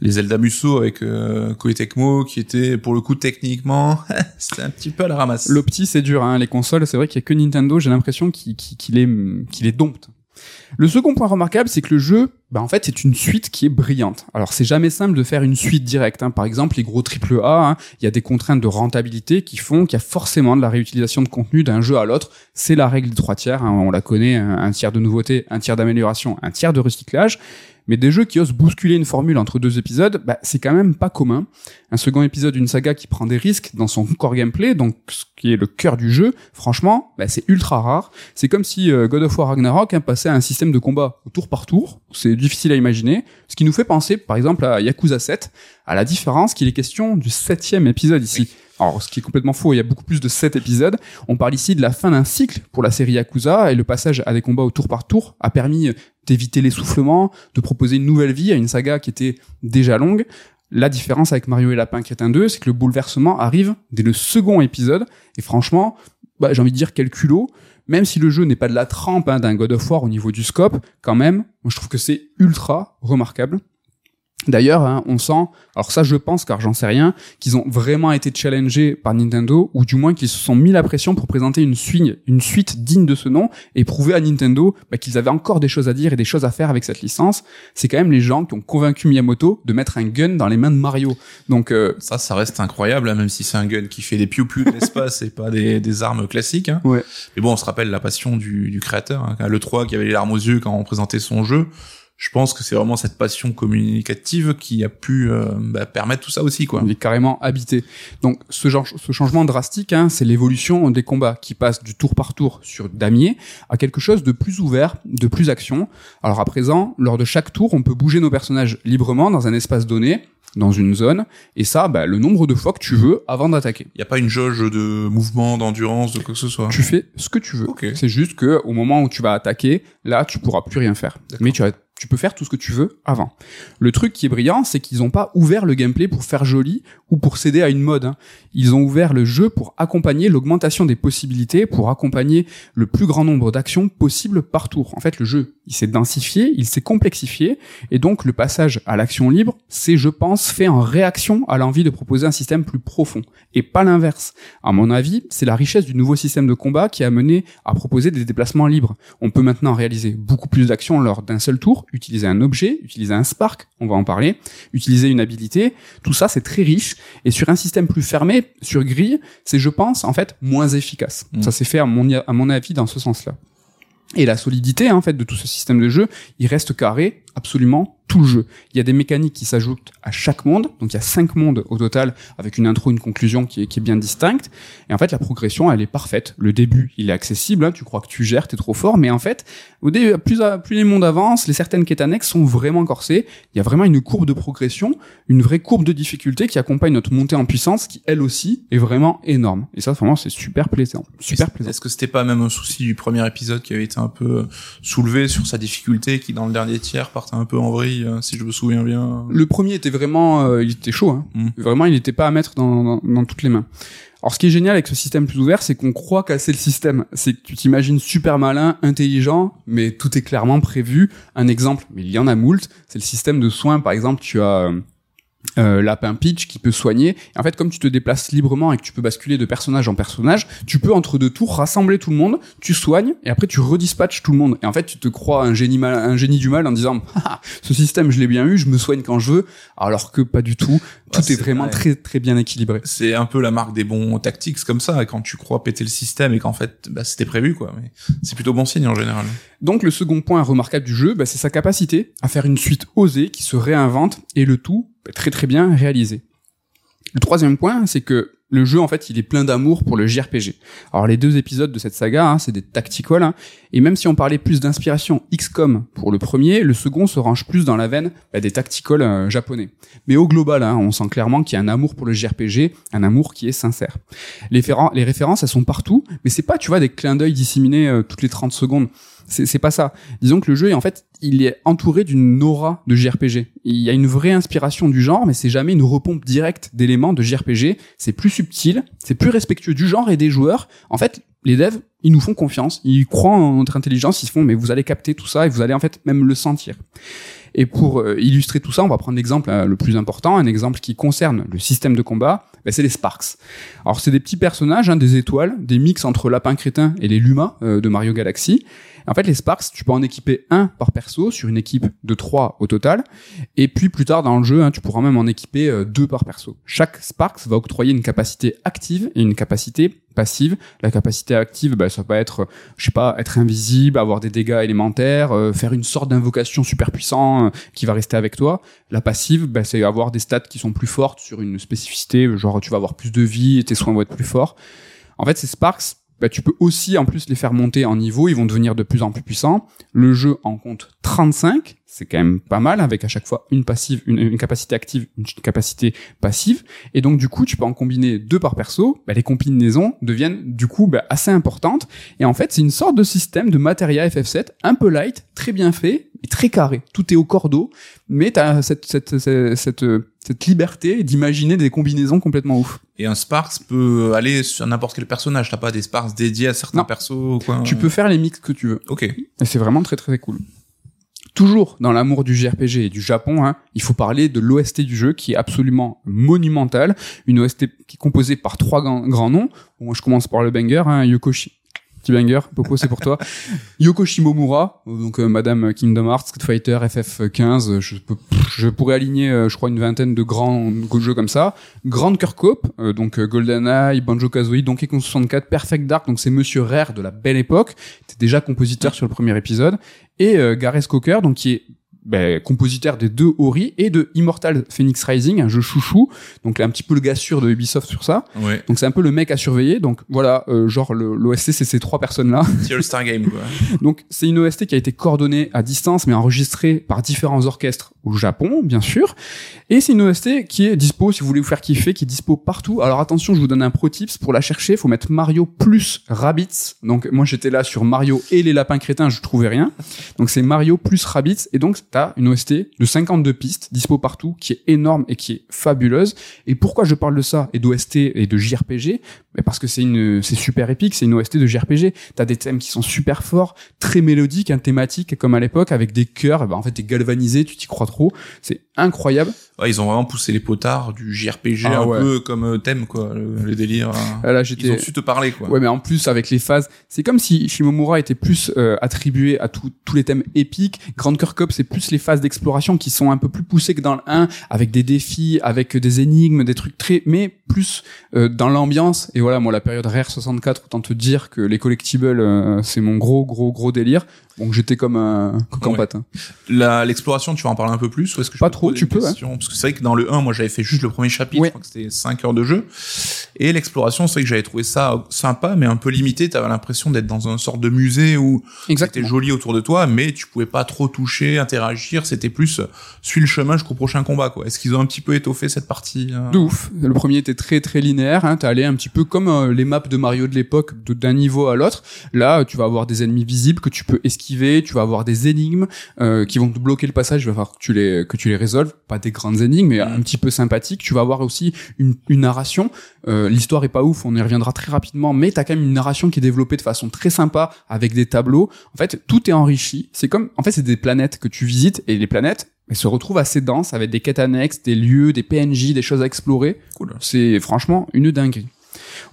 les Zelda Musso avec euh, Koei Tecmo qui étaient pour le coup techniquement c'était un petit peu à la ramasse. L'opti, c'est dur, hein. Les consoles, c'est vrai qu'il y a que Nintendo, j'ai l'impression qu'il qu'il- qu'il est, qu'il est dompte. Le second point remarquable, c'est que le jeu, bah, en fait, c'est une suite qui est brillante. Alors, c'est jamais simple de faire une suite directe, hein. Par exemple, les gros triple A, hein, il y a des contraintes de rentabilité qui font qu'il y a forcément de la réutilisation de contenu d'un jeu à l'autre. C'est la règle des trois tiers, hein. On la connaît, un, un tiers de nouveauté, un tiers d'amélioration, un tiers de recyclage. Mais des jeux qui osent bousculer une formule entre deux épisodes, bah, c'est quand même pas commun. Un second épisode d'une saga qui prend des risques dans son core gameplay, donc ce qui est le cœur du jeu, franchement, bah, c'est ultra rare. C'est comme si euh, God of War Ragnarok hein, passait à un système de combat au tour par tour. C'est difficile à imaginer. Ce qui nous fait penser, par exemple, à Yakuza 7, à la différence qu'il est question du septième épisode ici. Alors, ce qui est complètement faux, il y a beaucoup plus de sept épisodes. On parle ici de la fin d'un cycle pour la série Yakuza, et le passage à des combats au tour par tour a permis d'éviter l'essoufflement, de proposer une nouvelle vie à une saga qui était déjà longue. La différence avec Mario et Lapin Crétin 2, c'est que le bouleversement arrive dès le second épisode, et franchement, bah, j'ai envie de dire quel culot, même si le jeu n'est pas de la trempe hein, d'un God of War au niveau du scope, quand même, moi je trouve que c'est ultra remarquable. D'ailleurs, hein, on sent, alors ça je pense car j'en sais rien, qu'ils ont vraiment été challengés par Nintendo, ou du moins qu'ils se sont mis la pression pour présenter une suite, une suite digne de ce nom, et prouver à Nintendo bah, qu'ils avaient encore des choses à dire et des choses à faire avec cette licence. C'est quand même les gens qui ont convaincu Miyamoto de mettre un gun dans les mains de Mario. Donc euh, Ça, ça reste incroyable, hein, même si c'est un gun qui fait des piou-piou de l'espace et pas des, des armes classiques. Hein. Ouais. Mais bon, on se rappelle la passion du, du créateur, hein, le 3 qui avait les larmes aux yeux quand on présentait son jeu. Je pense que c'est vraiment cette passion communicative qui a pu euh, bah, permettre tout ça aussi, quoi. il est carrément habité. Donc ce, genre, ce changement drastique, hein, c'est l'évolution des combats qui passe du tour par tour sur damier à quelque chose de plus ouvert, de plus action. Alors à présent, lors de chaque tour, on peut bouger nos personnages librement dans un espace donné. dans une zone, et ça, bah, le nombre de fois que tu veux avant d'attaquer. Il y a pas une jauge de mouvement, d'endurance, de quoi que ce soit. Tu fais ce que tu veux. Ok. C'est juste que au moment où tu vas attaquer, là, tu pourras plus rien faire. Mais tu as tu peux faire tout ce que tu veux avant. Le truc qui est brillant, c'est qu'ils n'ont pas ouvert le gameplay pour faire joli ou pour céder à une mode. hein. Ils ont ouvert le jeu pour accompagner l'augmentation des possibilités, pour accompagner le plus grand nombre d'actions possibles par tour. En fait, le jeu, il s'est densifié, il s'est complexifié, et donc le passage à l'action libre, c'est, je pense, fait en réaction à l'envie de proposer un système plus profond, et pas l'inverse. À mon avis, c'est la richesse du nouveau système de combat qui a mené à proposer des déplacements libres. On peut maintenant réaliser beaucoup plus d'actions lors d'un seul tour, utiliser un objet, utiliser un spark, on va en parler, utiliser une habilité. Tout ça, c'est très riche. Et sur un système plus fermé, sur grille, c'est, je pense, en fait, moins efficace. Mm. Ça s'est fait, à mon, à mon avis, dans ce sens-là. Et la solidité, en fait, de tout ce système de jeu, il reste carré absolument tout le jeu. Il y a des mécaniques qui s'ajoutent à chaque monde, donc il y a cinq mondes au total, avec une intro, une conclusion qui est, qui est bien distincte. Et en fait, la progression, elle est parfaite. Le début, il est accessible, hein, tu crois que tu gères, t'es trop fort, mais en fait, au début, plus, plus les mondes avancent, les certaines quêtes annexes sont vraiment corsées. Il y a vraiment une courbe de progression, une vraie courbe de difficulté qui accompagne notre montée en puissance, qui elle aussi est vraiment énorme. Et ça, vraiment, c'est super plaisant. Super Est-ce- plaisant. Est-ce que c'était pas même un souci du premier épisode qui avait été un peu euh, soulevé sur sa difficulté, qui dans le dernier tiers partait un peu en vrille, euh, si je me souviens bien Le premier était vraiment, euh, il était chaud. Hein. Mm. Vraiment, il n'était pas à mettre dans, dans, dans toutes les mains. Alors, ce qui est génial avec ce système plus ouvert, c'est qu'on croit casser le système. C'est que tu t'imagines super malin, intelligent, mais tout est clairement prévu. Un exemple, mais il y en a moult, c'est le système de soins. Par exemple, tu as euh, Lapin Pitch qui peut soigner. Et en fait, comme tu te déplaces librement et que tu peux basculer de personnage en personnage, tu peux entre deux tours rassembler tout le monde, tu soignes et après tu redispatches tout le monde. Et en fait, tu te crois un génie mal, un génie du mal en disant Ah, ce système je l'ai bien eu, je me soigne quand je veux, alors que pas du tout. Tout est vraiment vrai. très très bien équilibré. C'est un peu la marque des bons tactiques comme ça, quand tu crois péter le système et qu'en fait bah, c'était prévu quoi. Mais c'est plutôt bon signe en général. Donc le second point remarquable du jeu, bah, c'est sa capacité à faire une suite osée qui se réinvente et le tout très très bien réalisé. Le troisième point, c'est que le jeu en fait il est plein d'amour pour le JRPG. Alors les deux épisodes de cette saga, hein, c'est des tactical, hein, et même si on parlait plus d'inspiration XCOM pour le premier, le second se range plus dans la veine bah, des tactical euh, japonais. Mais au global, hein, on sent clairement qu'il y a un amour pour le JRPG, un amour qui est sincère. Les références, elles sont partout, mais c'est pas, tu vois, des clins d'œil disséminés euh, toutes les 30 secondes. C'est pas ça. Disons que le jeu, en fait, il est entouré d'une aura de JRPG. Il y a une vraie inspiration du genre, mais c'est jamais une repompe directe d'éléments de JRPG. C'est plus subtil, c'est plus respectueux du genre et des joueurs. En fait, les devs, ils nous font confiance, ils croient en notre intelligence, ils se font, mais vous allez capter tout ça et vous allez en fait même le sentir. Et pour euh, illustrer tout ça, on va prendre l'exemple euh, le plus important, un exemple qui concerne le système de combat, ben, c'est les Sparks. Alors c'est des petits personnages, hein, des étoiles, des mix entre Lapin Crétin et les Luma euh, de Mario Galaxy. En fait, les Sparks, tu peux en équiper un par perso sur une équipe de trois au total. Et puis plus tard dans le jeu, hein, tu pourras même en équiper euh, deux par perso. Chaque Sparks va octroyer une capacité active et une capacité passive. La capacité active, bah, ça va être, euh, je sais pas, être invisible, avoir des dégâts élémentaires, euh, faire une sorte d'invocation super puissant euh, qui va rester avec toi. La passive, bah, c'est avoir des stats qui sont plus fortes sur une spécificité, genre tu vas avoir plus de vie tes soins vont être plus forts. En fait, ces Sparks, bah, tu peux aussi en plus les faire monter en niveau, ils vont devenir de plus en plus puissants. Le jeu en compte 35, c'est quand même pas mal, avec à chaque fois une passive, une, une capacité active, une capacité passive. Et donc du coup, tu peux en combiner deux par perso. Bah, les combinaisons deviennent du coup bah, assez importantes. Et en fait, c'est une sorte de système de Materia FF7 un peu light, très bien fait et très carré. Tout est au cordeau, mais t'as cette cette cette cette, cette liberté d'imaginer des combinaisons complètement ouf. Et un Sparks peut aller sur n'importe quel personnage. T'as pas des Sparks dédiés à certains Non. persos quoi? Tu peux faire les mix que tu veux. Ok. Et c'est vraiment très très cool. Toujours dans l'amour du JRPG et du Japon, hein, il faut parler de l'OST du jeu qui est absolument monumentale. Une OST qui est composée par trois grands, noms. Moi, je commence par le banger, hein, Yokoshi. Petit banger, Popo, c'est pour toi. Yoko Shimomura, donc euh, Madame Kingdom Hearts, Street Fighter, FF15, je, peux, je pourrais aligner, euh, je crois, une vingtaine de grands jeux comme ça. Grande Kirkhope, euh, donc euh, GoldenEye, Banjo-Kazooie, Donkey Kong 64, Perfect Dark, donc c'est Monsieur Rare de la belle époque, était déjà compositeur sur le premier épisode, et euh, Gareth Cocker, donc qui est ben, compositeur des deux Ori et de Immortal Phoenix Rising, un jeu chouchou. Donc là, un petit peu le gars sûr de Ubisoft sur ça. Ouais. Donc c'est un peu le mec à surveiller. Donc voilà, euh, genre le- l'OST c'est ces trois personnes-là. C'est All Star Game, quoi. Donc c'est une OST qui a été coordonnée à distance mais enregistrée par différents orchestres au Japon, bien sûr. Et c'est une OST qui est dispo si vous voulez vous faire kiffer, qui est dispo partout. Alors attention, je vous donne un pro tips pour la chercher, faut mettre Mario plus Rabbids. Donc moi j'étais là sur Mario et les lapins crétins, je trouvais rien. Donc c'est Mario plus Rabbids et donc t'as une OST de 52 pistes dispo partout qui est énorme et qui est fabuleuse. Et pourquoi je parle de ça et d'OST et de JRPG Mais parce que c'est une c'est super épique, c'est une OST de JRPG. T'as des thèmes qui sont super forts, très mélodiques, hein, thématiques comme à l'époque avec des chœurs. Bah, en fait t'es galvanisé, tu t'y crois trop. C'est incroyable. Ouais, ils ont vraiment poussé les potards du JRPG Ah un ouais. peu comme euh, thème, quoi. Le, le délire. hein. Ah, Là Ils j'étais ont su te parler, quoi. Ouais, mais en plus avec les phases, c'est comme si Shimomura était plus euh, attribué à tout- tous les thèmes épiques. Grand Cœur Cup, c'est plus les phases d'exploration qui sont un peu plus poussées que dans le 1, avec des défis, avec des énigmes, des trucs très, mais plus euh, dans l'ambiance. Et voilà, moi la période Rare 64, autant te dire que les collectibles, euh, c'est mon gros, gros, gros délire. Donc j'étais comme un coq en pâte. hein. L'exploration, tu vas en parler un peu plus ou est-ce que je Pas trop, tu une peux, question? Parce que c'est vrai que dans le 1, moi j'avais fait juste le premier chapitre, Ouais. je crois que c'était 5 heures de jeu. Et l'exploration, c'est vrai que j'avais trouvé ça sympa, mais un peu limité. T'avais l'impression d'être dans un sorte de musée où c'était joli autour de toi, mais tu pouvais pas trop toucher, interagir. C'était plus euh, suis le chemin jusqu'au prochain combat, quoi. Est-ce qu'ils ont un petit peu étoffé cette partie euh De ouf. Le premier était très très linéaire. Hein. T'es allé un petit peu comme euh, les maps de Mario de l'époque, d'un niveau à l'autre. Là, tu vas avoir des ennemis visibles que tu peux esquiver. Tu vas avoir des énigmes euh, qui vont te bloquer le passage. Il va falloir que tu les que tu les résolves. Pas des grandes énigmes, mais un petit peu sympathiques. Tu vas avoir aussi une, une narration. Euh, L'histoire est pas ouf. On y reviendra très rapidement, mais t'as quand même une narration qui est développée de façon très sympa avec des tableaux. En fait, tout est enrichi. C'est comme, en fait, c'est des planètes que tu visites et les planètes elles se retrouvent assez denses avec des quêtes annexes, des lieux, des PNJ, des choses à explorer. Cool. C'est franchement une dinguerie.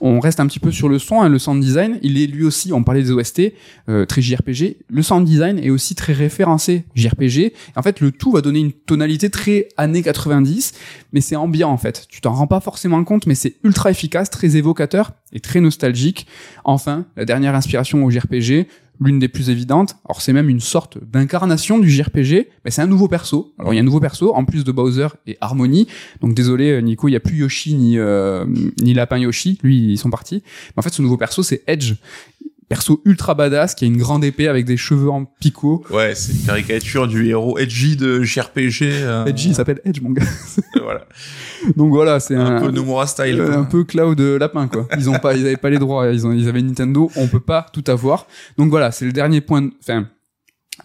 On reste un petit peu sur le son, hein, le sound design. Il est lui aussi, on parlait des OST, euh, très JRPG. Le sound design est aussi très référencé JRPG. En fait, le tout va donner une tonalité très années 90, mais c'est ambiant en fait. Tu t'en rends pas forcément compte, mais c'est ultra efficace, très évocateur et très nostalgique. Enfin, la dernière inspiration au JRPG, l'une des plus évidentes. Alors c'est même une sorte d'incarnation du JRPG, mais c'est un nouveau perso. Alors il y a un nouveau perso en plus de Bowser et Harmony. Donc désolé euh, Nico, il y a plus Yoshi ni euh, ni Lapin Yoshi, lui ils sont partis. Mais en fait ce nouveau perso c'est Edge. Perso ultra badass qui a une grande épée avec des cheveux en picot. Ouais, c'est une caricature du héros edgy de JRPG. euh, Edge il s'appelle Edge mon gars. voilà. Donc voilà, c'est un, Un peu Nomura style. euh, un peu Cloud euh, Lapin quoi. Ils ont pas ils avaient pas les droits, ils ont ils avaient Nintendo, on peut pas tout avoir. Donc voilà, c'est le dernier point enfin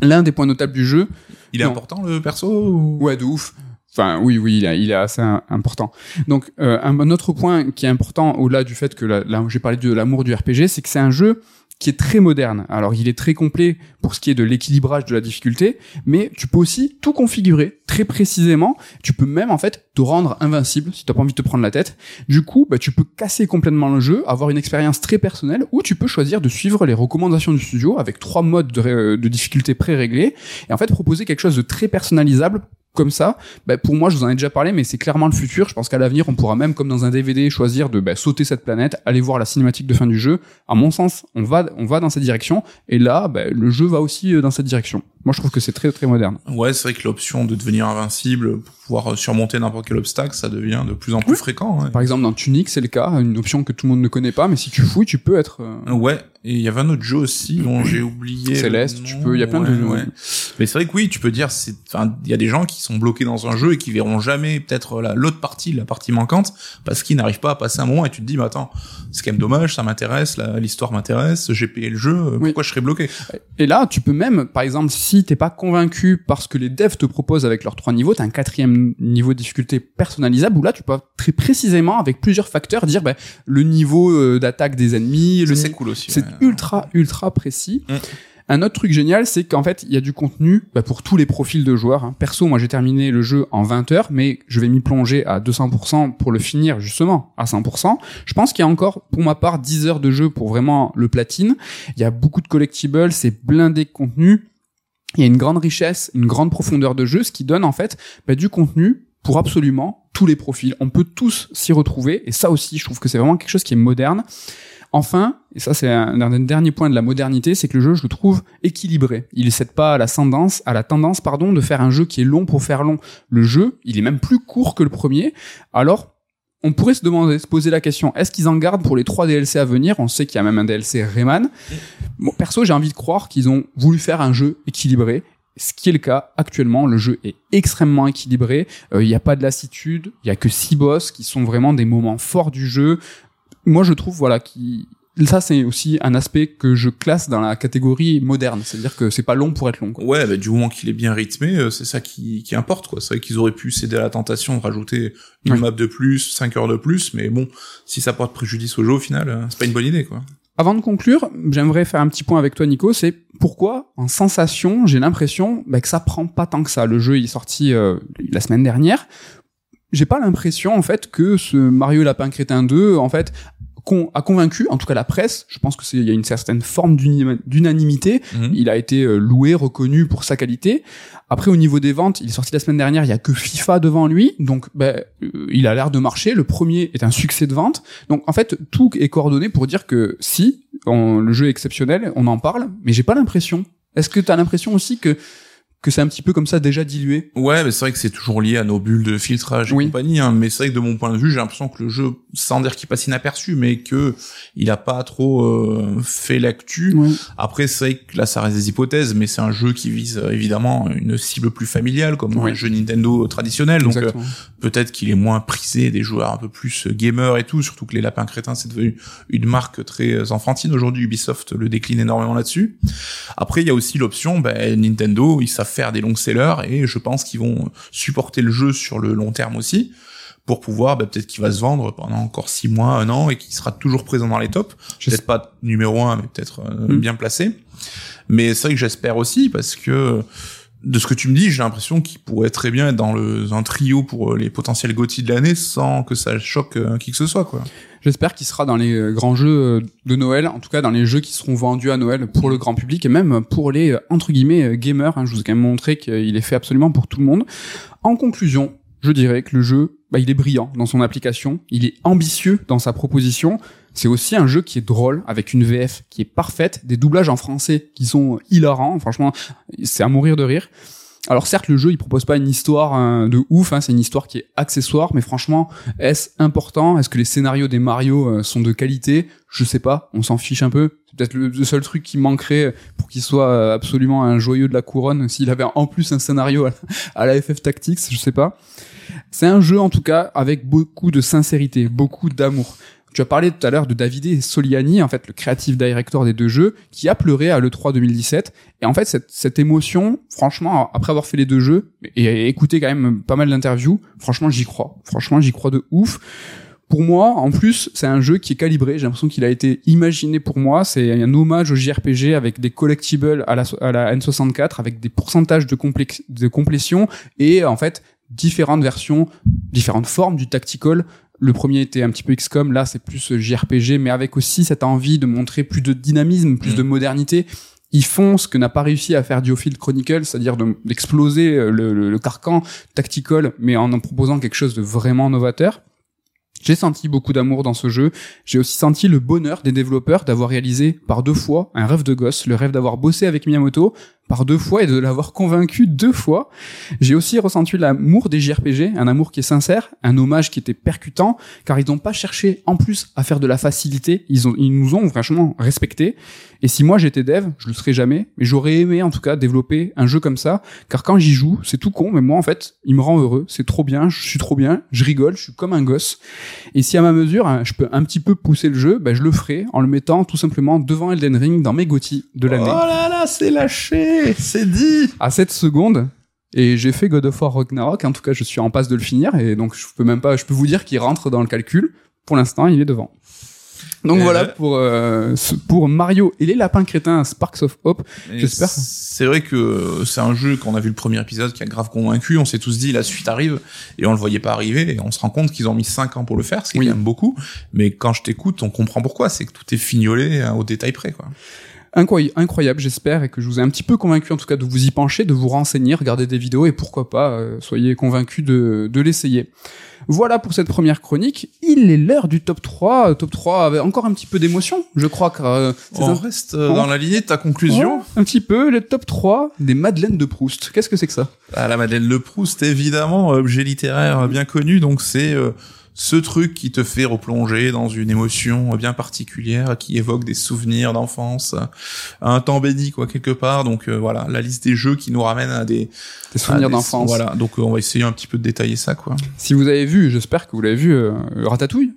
l'un des points notables du jeu. Il est Non. important le perso ou... Ouais, de ouf. Enfin, oui, oui, il est, il est assez important. Donc, euh, un, un autre point qui est important, au-delà du fait que là, là, j'ai parlé de l'amour du RPG, c'est que c'est un jeu qui est très moderne. Alors, il est très complet pour ce qui est de l'équilibrage de la difficulté, mais tu peux aussi tout configurer très précisément. Tu peux même, en fait, te rendre invincible si t'as pas envie de te prendre la tête. Du coup, bah, tu peux casser complètement le jeu, avoir une expérience très personnelle, ou tu peux choisir de suivre les recommandations du studio avec trois modes de, ré- de difficulté pré-réglés, et en fait, proposer quelque chose de très personnalisable comme ça, bah, pour moi, je vous en ai déjà parlé, mais c'est clairement le futur. Je pense qu'à l'avenir, on pourra même, comme dans un DVD, choisir de bah, sauter cette planète, aller voir la cinématique de fin du jeu. À mon sens, on va, on va dans cette direction. Et là, bah, le jeu va aussi euh, dans cette direction. Moi, je trouve que c'est très, très moderne. Ouais, c'est vrai que l'option de devenir invincible pour pouvoir surmonter n'importe quel obstacle, ça devient de plus en plus fréquent. hein. Par exemple, dans Tunic, c'est le cas, une option que tout le monde ne connaît pas, mais si tu fouilles, tu peux être. euh, Ouais, et il y avait un autre jeu aussi dont j'ai oublié. le Céleste, tu peux- il y a plein de Ouais, jeux, ouais. ouais. Mais c'est vrai que oui, tu peux dire, c'est, enfin, il y a des gens qui sont bloqués dans un jeu et qui verront jamais peut-être la- l'autre partie, la partie manquante, parce qu'ils n'arrivent pas à passer un moment et tu te dis, mais attends, c'est quand même dommage, ça m'intéresse, l'histoire m'intéresse, j'ai payé le jeu, Oui. pourquoi je serais bloqué? Et là, tu peux même, par exemple, si t'es pas convaincu parce que les devs te proposent avec leurs trois niveaux, t'as un quatrième niveau de difficulté personnalisable où là, tu peux très précisément, avec plusieurs facteurs, dire bah, le niveau euh, d'attaque des ennemis, c'est cool aussi. C'est ouais. ultra, ultra précis. Mm. Un autre truc génial, c'est qu'en fait, il y a du contenu bah, pour tous les profils de joueurs. hein. Perso, moi, j'ai terminé le jeu en 20 heures, mais je vais m'y plonger à 200% pour le finir, justement, à 100%. Je pense qu'il y a encore, pour ma part, 10 heures de jeu pour vraiment le platine. Il y a beaucoup de collectibles, c'est blindé de contenu. Il y a une grande richesse, une grande profondeur de jeu, ce qui donne, en fait, bah, du contenu pour absolument tous les profils. On peut tous s'y retrouver, et ça aussi, je trouve que c'est vraiment quelque chose qui est moderne. Enfin, et ça c'est un, dernier point de la modernité, c'est que le jeu, je le trouve équilibré. Il ne cède pas à la tendance, à la tendance, pardon, de faire un jeu qui est long pour faire long. Le jeu, il est même plus court que le premier. Alors, on pourrait se demander, se poser la question, est-ce qu'ils en gardent pour les trois DLC à venir? On sait qu'il y a même un DLC Rayman. Bon, perso, j'ai envie de croire qu'ils ont voulu faire un jeu équilibré. Ce qui est le cas actuellement, le jeu est extrêmement équilibré. Euh, Il n'y a pas de lassitude. Il y a que six boss qui sont vraiment des moments forts du jeu. Moi, je trouve voilà qui ça c'est aussi un aspect que je classe dans la catégorie moderne, c'est-à-dire que c'est pas long pour être long. Quoi. Ouais, bah, du moment qu'il est bien rythmé, euh, c'est ça qui, qui importe, quoi. C'est vrai qu'ils auraient pu céder à la tentation de rajouter une map de plus, 5 heures de plus, mais bon, si ça porte préjudice au jeu au final, euh, c'est pas une bonne idée, quoi. Avant de conclure, j'aimerais faire un petit point avec toi, Nico. C'est pourquoi, en sensation, j'ai l'impression bah, que ça prend pas tant que ça. Le jeu il est sorti euh, la semaine dernière. J'ai pas l'impression en fait que ce Mario Lapin Crétin 2 en fait con- a convaincu, en tout cas la presse. Je pense que c'est il y a une certaine forme d'unanimité. Il a été euh, loué, reconnu pour sa qualité. Après, au niveau des ventes, il est sorti la semaine dernière, il y a que FIFA devant lui, donc ben, euh, il a l'air de marcher. Le premier est un succès de vente. Donc en fait, tout est coordonné pour dire que si on- le jeu est exceptionnel, on en parle, mais j'ai pas l'impression. Est-ce que tu as l'impression aussi que que c'est un petit peu comme ça déjà dilué Ouais, mais c'est vrai que c'est toujours lié à nos bulles de filtrage et Oui. compagnie. Hein, mais c'est vrai que de mon point de vue, j'ai l'impression que le jeu, sans dire qu'il passe inaperçu, mais que il a pas trop euh, fait l'actu. Après, c'est vrai que là, ça reste des hypothèses, mais c'est un jeu qui vise euh, évidemment une cible plus familiale, comme Oui. les jeux Nintendo traditionnels. Donc euh, peut-être qu'il est moins prisé des joueurs un peu plus euh, gamers et tout. Surtout que les lapins crétins, c'est devenu une marque très enfantine aujourd'hui. Ubisoft le décline énormément là-dessus. Après, il y a aussi l'option, ben, Nintendo, ils savent faire des longs sellers et je pense qu'ils vont supporter le jeu sur le long terme aussi pour pouvoir, ben, peut-être qu'il va se vendre pendant encore six mois, un an et qu'il sera toujours présent dans les tops. Peut-être pas numéro un, mais peut-être euh, Mm. bien placé. Mais c'est vrai que j'espère aussi parce que de ce que tu me dis, j'ai l'impression qu'il pourrait très bien être dans le un trio pour euh, les potentiels GOTY de l'année sans que ça choque euh, qui que ce soit. J'espère qu'il sera dans les euh, grands jeux de Noël, en tout cas dans les jeux qui seront vendus à Noël pour le grand public et même pour les entre guillemets gamers. hein. Je vous ai quand même montré qu'il est fait absolument pour tout le monde. En conclusion, je dirais que le jeu, bah, il est brillant dans son application, il est ambitieux dans sa proposition. C'est aussi un jeu qui est drôle avec une VF qui est parfaite, des doublages en français qui sont hilarants. Franchement, c'est à mourir de rire. Alors certes, le jeu il propose pas une histoire hein, de ouf, hein, c'est une histoire qui est accessoire, mais franchement, est-ce important? Est-ce que les scénarios des Mario euh, sont de qualité? Je sais pas, on s'en fiche un peu. C'est peut-être le, seul truc qui manquerait pour qu'il soit euh, absolument un joyeux de la couronne, s'il avait en plus un scénario à, à la FF Tactics, je sais pas. C'est un jeu en tout cas avec beaucoup de sincérité, beaucoup d'amour. Tu as parlé tout à l'heure de Davide Soliani, en fait le creative director des deux jeux, qui a pleuré à l'E3 2017. Et en fait, cette, cette émotion, franchement, après avoir fait les deux jeux et écouté quand même pas mal d'interviews, franchement, j'y crois. Franchement, j'y crois de ouf. Pour moi, en plus, c'est un jeu qui est calibré. J'ai l'impression qu'il a été imaginé pour moi. C'est un hommage au JRPG avec des collectibles à la, à la N64, avec des pourcentages de, complex- de complétion et en fait différentes versions, différentes formes du tactical. Le premier était un petit peu XCOM, là c'est plus JRPG, mais avec aussi cette envie de montrer plus de dynamisme, plus Mm. de modernité. Ils font ce que n'a pas réussi à faire Diofield Chronicle, c'est-à-dire de- d'exploser euh, le, le- le carcan tactical, mais en en proposant quelque chose de vraiment novateur. J'ai senti beaucoup d'amour dans ce jeu. J'ai aussi senti le bonheur des développeurs d'avoir réalisé par deux fois un rêve de gosse, le rêve d'avoir bossé avec Miyamoto par deux fois et de l'avoir convaincu deux fois. J'ai aussi ressenti l'amour des JRPG, un amour qui est sincère, un hommage qui était percutant, car ils n'ont pas cherché en plus à faire de la facilité, ils, nous ont franchement respecté. Et si moi j'étais dev, je le serais jamais, mais j'aurais aimé en tout cas développer un jeu comme ça, car quand j'y joue, c'est tout con, mais moi en fait, il me rend heureux, c'est trop bien, je suis trop bien, je rigole, je suis comme un gosse. Et si à ma mesure, hein, je peux un petit peu pousser le jeu, ben, je le ferai en le mettant tout simplement devant Elden Ring dans mes GOTY de l'année. Oh là là, c'est lâché, c'est dit. À cette seconde, et j'ai fait God of War Ragnarok, en tout cas je suis en passe de le finir, et donc je peux même pas, je peux vous dire qu'il rentre dans le calcul. Pour l'instant, il est devant. Donc Eh voilà ben. pour euh, pour Mario et les lapins crétins Sparks of Hope. J'espère. C'est vrai que c'est un jeu qu'on a vu le premier épisode qui a grave convaincu. On s'est tous dit la suite arrive et on le voyait pas arriver et on se rend compte qu'ils ont mis 5 ans pour le faire, ce qui Oui. est quand même beaucoup. Mais quand je t'écoute, on comprend pourquoi. C'est que tout est fignolé hein, au détail près, quoi. Incroyable, j'espère, et que je vous ai un petit peu convaincu en tout cas de vous y pencher, de vous renseigner, regarder des vidéos, et pourquoi pas, euh, soyez convaincus de, de l'essayer. Voilà pour cette première chronique. Il est l'heure du top 3. Euh, Top 3 avec encore un petit peu d'émotion, je crois. Euh, On un- reste euh, dans la lignée de ta conclusion. Ouais, un petit peu, le top 3 des Madeleines de Proust. Qu'est-ce que c'est que ça? Ah, la Madeleine de Proust, évidemment, objet littéraire bien connu, donc c'est euh, ce truc qui te fait replonger dans une émotion bien particulière, qui évoque des souvenirs d'enfance, euh, un temps béni quoi quelque part. Donc euh, voilà, la liste des jeux qui nous ramène à des Des souvenirs d'enfance. Voilà, donc euh, on va essayer un petit peu de détailler ça quoi. Si vous avez vu, j'espère que vous l'avez vu, euh, Ratatouille.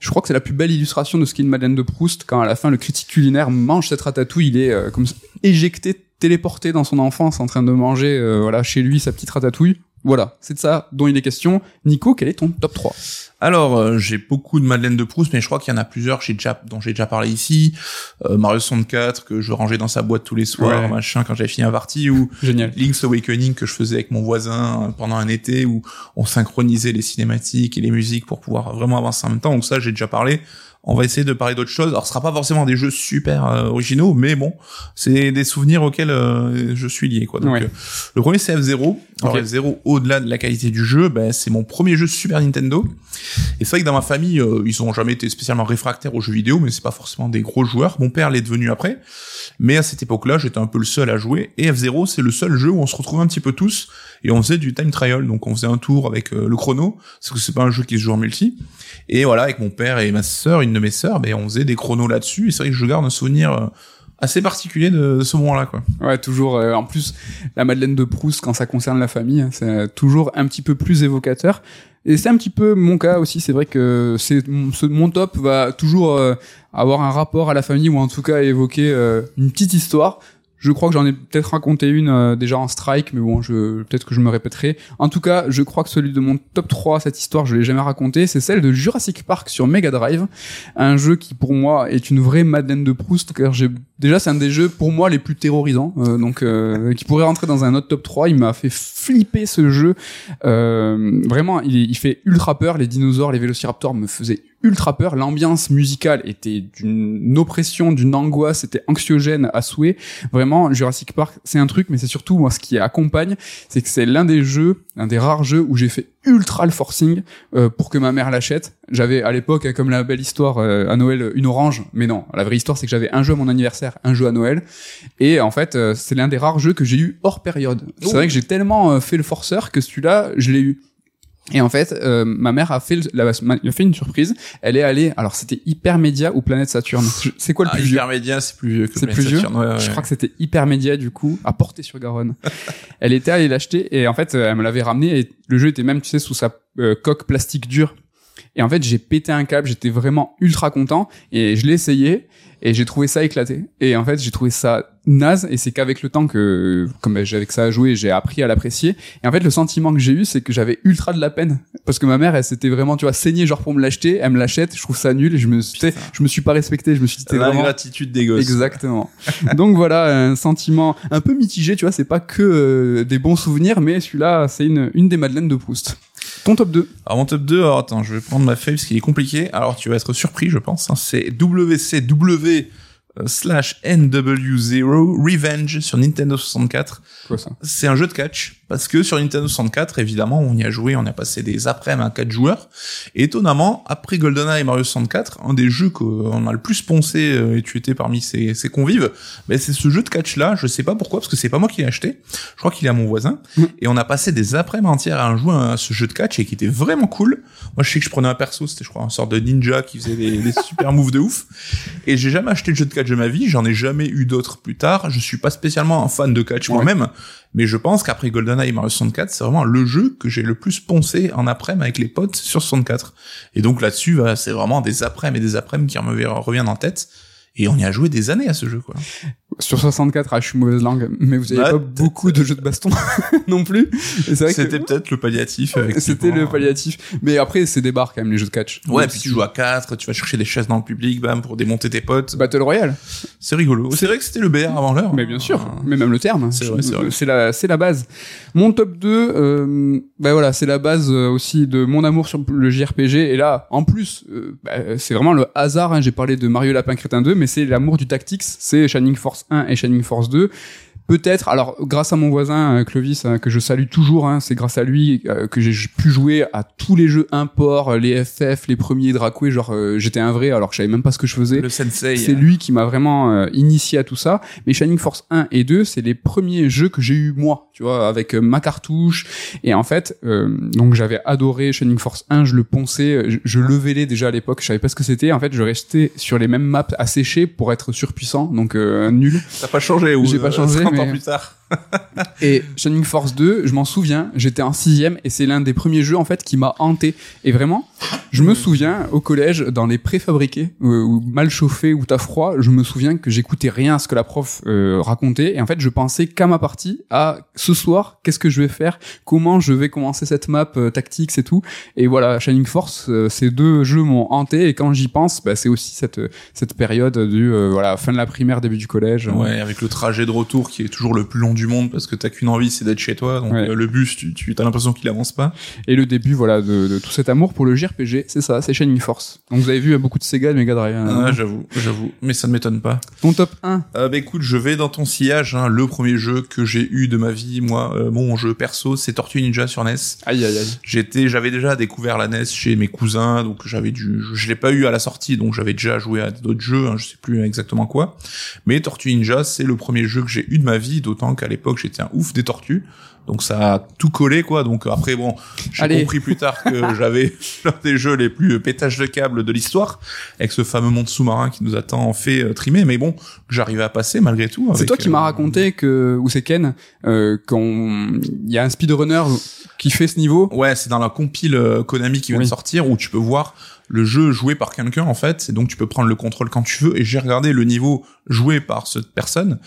Je crois que c'est la plus belle illustration de ce qu'est une Madeleine de Proust quand à la fin le critique culinaire mange cette ratatouille, il est euh, comme éjecté, téléporté dans son enfance en train de manger euh, voilà chez lui sa petite ratatouille. Voilà, c'est de ça dont il est question. Nico, quel est ton top 3 Alors, euh, j'ai beaucoup de Madeleine de Proust, mais je crois qu'il y en a plusieurs j'ai déjà, dont j'ai déjà parlé ici. Euh, Mario 64, que je rangeais dans sa boîte tous les soirs, Ouais. machin, quand j'avais fini un partie, ou Génial. Link's Awakening que je faisais avec mon voisin euh, pendant un été, où on synchronisait les cinématiques et les musiques pour pouvoir vraiment avancer en même temps. Donc ça, j'ai déjà parlé. On va essayer de parler d'autres choses. Alors, ce sera pas forcément des jeux super euh, originaux, mais bon, c'est des souvenirs auxquels euh, je suis lié. Quoi. Donc, Ouais. euh, le premier, c'est F0. Alors, Ok. F0, au-delà de la qualité du jeu, ben, c'est mon premier jeu Super Nintendo. Et c'est vrai que dans ma famille, ils ont jamais été spécialement réfractaires aux jeux vidéo, mais c'est pas forcément des gros joueurs. Mon père l'est devenu après. Mais à cette époque-là, j'étais un peu le seul à jouer. Et F0, c'est le seul jeu où on se retrouvait un petit peu tous et on faisait du time trial. Donc on faisait un tour avec le chrono, parce que c'est pas un jeu qui se joue en multi. Et voilà, avec mon père et ma sœur, une de mes sœurs, ben on faisait des chronos là-dessus. Et c'est vrai que je garde un souvenir euh, assez particulier de ce moment-là, quoi. Ouais, toujours. euh, en plus, la Madeleine de Proust, quand ça concerne la famille, hein, c'est toujours un petit peu plus évocateur. Et c'est un petit peu mon cas aussi. C'est vrai que c'est mon, top va toujours euh, avoir un rapport à la famille ou en tout cas évoquer euh, une petite histoire. Je crois que j'en ai peut-être raconté une euh, déjà en strike, mais bon, je peut-être que je me répéterai. En tout cas, je crois que celui de mon top 3, cette histoire, je l'ai jamais raconté, c'est celle de Jurassic Park sur Mega Drive, un jeu qui pour moi est une vraie Madeleine de Proust, car j'ai déjà c'est un des jeux pour moi les plus terrorisants, euh, donc euh, qui pourrait rentrer dans un autre top 3. Il m'a fait flipper ce jeu. Euh, vraiment, il, fait ultra peur. Les dinosaures, les vélociraptors me faisaient ultra peur. L'ambiance musicale était d'une oppression, d'une angoisse, c'était anxiogène à souhait. Vraiment, Jurassic Park, c'est un truc, mais c'est surtout moi ce qui accompagne, c'est que c'est l'un des jeux, un des rares jeux où j'ai fait ultra le forcing euh, pour que ma mère l'achète. J'avais à l'époque, hein, comme la belle histoire euh, à Noël, une orange, mais non, la vraie histoire c'est que j'avais un jeu à mon anniversaire, un jeu à Noël, et en fait euh, c'est l'un des rares jeux que j'ai eu hors période. C'est Oh. vrai que j'ai tellement euh, fait le forceur que celui-là je l'ai eu. Et en fait, euh, ma mère a fait, le- la, m'a fait une surprise. Elle est allée, alors c'était Hypermédia ou Planète Saturne. C'est quoi le Ah, plus vieux Hypermédia, c'est plus vieux que Planète plus vieux. Saturne, ouais, ouais, Je crois que c'était Hypermédia du coup, à porter sur Garonne. elle était allée l'acheter et en fait, euh, elle me l'avait ramené et le jeu était même, tu sais, sous sa euh, coque plastique dure. Et en fait, j'ai pété un câble, j'étais vraiment ultra content et je l'ai essayé et j'ai trouvé ça éclaté. Et en fait, j'ai trouvé ça naze et c'est qu'avec le temps que, comme ben, j'avais que ça à jouer, j'ai appris à l'apprécier. Et en fait, le sentiment que j'ai eu, c'est que j'avais ultra de la peine parce que ma mère, elle s'était vraiment, tu vois, saignée genre pour me l'acheter, elle me l'achète, je trouve ça nul et je me, tu sais, Putain. je me suis pas respecté, je me suis dit, t'es vraiment L'ingratitude des gosses. Exactement. Donc voilà, un sentiment un peu mitigé, tu vois, c'est pas que euh, des bons souvenirs, mais celui-là, c'est une, une des Madeleines de Proust. Ton top 2 Alors mon top 2, alors attends, je vais prendre ma feuille parce qu'il est compliqué. Alors tu vas être surpris, je pense. hein. C'est WCW slash NW0 Revenge sur Nintendo 64. Quoi ça C'est un jeu de catch parce que sur Nintendo 64, évidemment, on y a joué, on a passé des après-midi à 4 joueurs. Et étonnamment, après GoldenEye et Mario 64, un des jeux qu'on a le plus poncé euh, et tu étais parmi ses, ses convives, ben c'est ce jeu de catch-là. Je sais pas pourquoi, parce que c'est pas moi qui l'ai acheté. Je crois qu'il est à mon voisin. Mm. Et on a passé des après-midi entières à jouer à ce jeu de catch et qui était vraiment cool. Moi, je sais que je prenais un perso, c'était je crois un sorte de ninja qui faisait des, des super moves de ouf. Et j'ai jamais acheté de jeu de catch de ma vie, j'en ai jamais eu d'autres plus tard. Je suis pas spécialement un fan de catch Ouais. moi-même, mais je pense qu'après GoldenEye et Mario 64, c'est vraiment le jeu que j'ai le plus poncé en après-midi avec les potes sur 64. Et donc là-dessus, bah, c'est vraiment des après-midi et des après-midi qui me reviennent en tête. Et on y a joué des années à ce jeu, quoi. Sur 64, ah, je suis mauvaise langue, mais vous avez Ouais, pas beaucoup de jeux de baston non plus. Que C'était peut-être le palliatif. c'était le palliatif. Mais après, c'est des bars quand même les jeux de catch. Ouais, puis tu joues à 4, tu vas chercher des chaises dans le public, bam, pour démonter tes potes. Battle Royale. C'est rigolo. C'est vrai que c'était le BR avant l'heure. Mais bien sûr, mais même le terme. C'est vrai, c'est vrai. C'est la, c'est la base. Mon top 2, euh, bah voilà, c'est la base euh, aussi de mon amour sur le JRPG. Et là, en plus, euh, bah, c'est vraiment le hasard. Hein, J'ai parlé de Mario Lapin Crétin 2, mais c'est l'amour du tactics. C'est Shining Force 1 et Shining Force 2. Peut-être, alors grâce à mon voisin euh, Clovis, hein, que je salue toujours, hein, c'est grâce à lui euh, que j'ai pu jouer à tous les jeux import, euh, les FF, les premiers Dracoué, genre euh, j'étais un vrai alors que je savais même pas ce que je faisais. Le sensei. C'est lui qui m'a vraiment euh, initié à tout ça. Mais Shining Force 1 et 2, c'est les premiers jeux que j'ai eu moi, tu vois, avec euh, ma cartouche. Et en fait, euh, donc j'avais adoré Shining Force 1, je le ponçais, euh, je, je levelais déjà à l'époque, je savais pas ce que c'était. En fait, je restais sur les mêmes maps asséchées pour être surpuissant, donc euh, nul. T'as pas changé ou J'ai pas euh, changé, 30 mais- ans plus tard. Et Shining Force 2, je m'en souviens, j'étais en sixième et c'est l'un des premiers jeux en fait qui m'a hanté. Et vraiment, je me souviens au collège, dans les préfabriqués, ou mal chauffés, ou t'as froid, je me souviens que j'écoutais rien à ce que la prof euh, racontait. Et en fait, je pensais qu'à ma partie, à ce soir, qu'est-ce que je vais faire, comment je vais commencer cette map euh, tactique, c'est tout. Et voilà, Shining Force, euh, ces deux jeux m'ont hanté. Et quand j'y pense, bah, c'est aussi cette cette période du euh, voilà fin de la primaire, début du collège. Ouais, avec le trajet de retour qui est toujours le plus long du monde parce que t'as qu'une envie, c'est d'être chez toi. Donc Ouais. euh, le bus, tu, tu as l'impression qu'il avance pas. Et le début, voilà, de, de tout cet amour pour le JRPG, c'est ça, c'est Shining Force. Donc vous avez vu beaucoup de Sega, de Mega Drive. hein. Ah, j'avoue, j'avoue. Mais ça ne m'étonne pas. Ton top 1 Euh, bah écoute, je vais dans ton sillage. Hein, le premier jeu que j'ai eu de ma vie, moi, euh, mon jeu perso, c'est Tortue Ninja sur NES. Aïe aïe aïe. J'étais, j'avais déjà découvert la NES chez mes cousins, donc j'avais je, je l'ai pas eu à la sortie, donc j'avais déjà joué à d'autres jeux, hein, je sais plus exactement quoi. Mais Tortue Ninja, c'est le premier jeu que j'ai eu de ma vie, d'autant qu'à l'époque j'étais un ouf des tortues. Donc ça a tout collé quoi. Donc après bon, j'ai compris plus tard que j'avais l'un des jeux les plus pétages de câbles de l'histoire, avec ce fameux monde sous-marin qui nous a tant fait euh, trimer. Mais bon, j'arrivais à passer malgré tout. C'est toi qui euh, m'as raconté que, ou c'est Ken, euh, il y a un speedrunner qui fait ce niveau. Ouais, c'est dans la compile euh, Konami qui vient Oui. de sortir où tu peux voir le jeu joué par quelqu'un en fait, et donc tu peux prendre le contrôle quand tu veux. Et j'ai regardé le niveau joué par cette personne.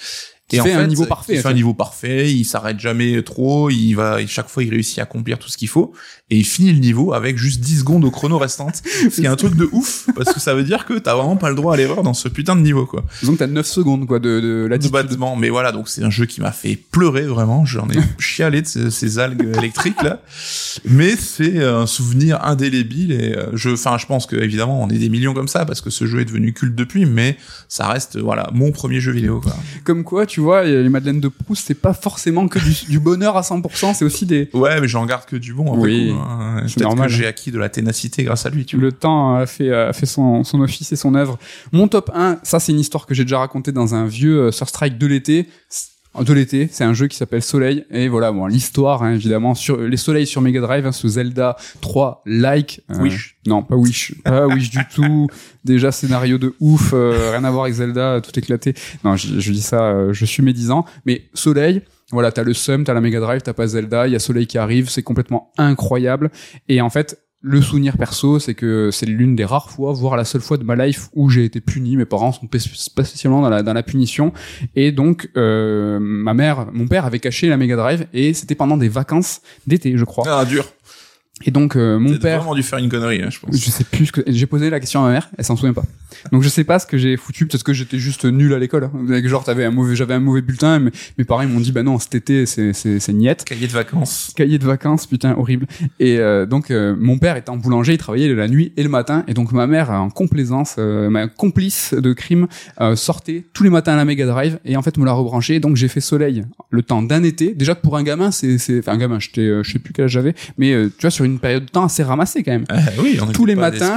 Qui en fait un fait, niveau parfait, Il fait un niveau parfait. Il s'arrête jamais trop. Il va chaque fois il réussit à accomplir tout ce qu'il faut et il finit le niveau avec juste 10 secondes au chrono restantes. ce qui est un truc de ouf parce que ça veut dire que t'as vraiment pas le droit à l'erreur dans ce putain de niveau quoi. Donc t'as 9 secondes, quoi, de, de latitude. battement, mais voilà, donc c'est un jeu qui m'a fait pleurer vraiment. J'en ai chialé de ces, ces algues électriques là, mais c'est un souvenir indélébile et euh, je, enfin, je pense que évidemment on est des millions comme ça parce que ce jeu est devenu culte depuis, mais ça reste voilà mon premier jeu vidéo quoi. Comme quoi, tu vois, les Madeleines de Proust, c'est pas forcément que du, du bonheur à 100%, c'est aussi des, Ouais, mais j'en garde que du bon. Après Oui, hein. c'est normal. j'ai acquis de la ténacité grâce à lui. Tu vois. le temps a fait, a fait son, son office et son œuvre. Mon top 1, ça c'est une histoire que j'ai déjà racontée dans un vieux euh, Surstrike de l'été. De l'été, c'est un jeu qui s'appelle Soleil. Et voilà bon l'histoire hein, évidemment sur les soleils sur Mega Drive hein, ce Zelda 3 like euh, Wish. non pas Wish. Pas Wish du tout. Déjà scénario de ouf euh, rien à voir avec Zelda tout éclaté. Non je, je dis ça euh, je suis médisant. Mais Soleil voilà t'as le Sum t'as la Mega Drive t'as pas Zelda il y a Soleil qui arrive c'est complètement incroyable. Et en fait le souvenir perso, c'est que c'est l'une des rares fois, voire la seule fois de ma life où j'ai été puni. Mes parents sont spé- spécialement dans la, dans la punition. Et donc, euh, ma mère, mon père avait caché la Mega Drive et c'était pendant des vacances d'été, je crois. Ah dur. Et donc, euh, mon père, vraiment dû faire une connerie, hein, je pense. je sais plus ce que j'ai posé la question à ma mère, elle s'en souvient pas. Donc je sais pas ce que j'ai foutu, peut-être que j'étais juste nul à l'école. hein. Genre t'avais un mauvais, j'avais un mauvais bulletin, mais mes parents m'ont dit bah non cet été c'est c'est c'est niette. Cahier de vacances. cahier de vacances, putain, horrible. Et euh, donc, euh, mon père était en boulanger, il travaillait la nuit et le matin. Et donc, ma mère, en complaisance, euh, ma complice de crime, euh, sortait tous les matins à la Mega Drive et en fait me l'a rebranché. Donc, j'ai fait Soleil le temps d'un été. Déjà pour un gamin, c'est, c'est, enfin, un gamin, j'étais, euh, je sais plus quel âge j'avais, mais tu vois, sur une période de temps assez ramassée quand même. Ah, oui, on Tous les pas matins.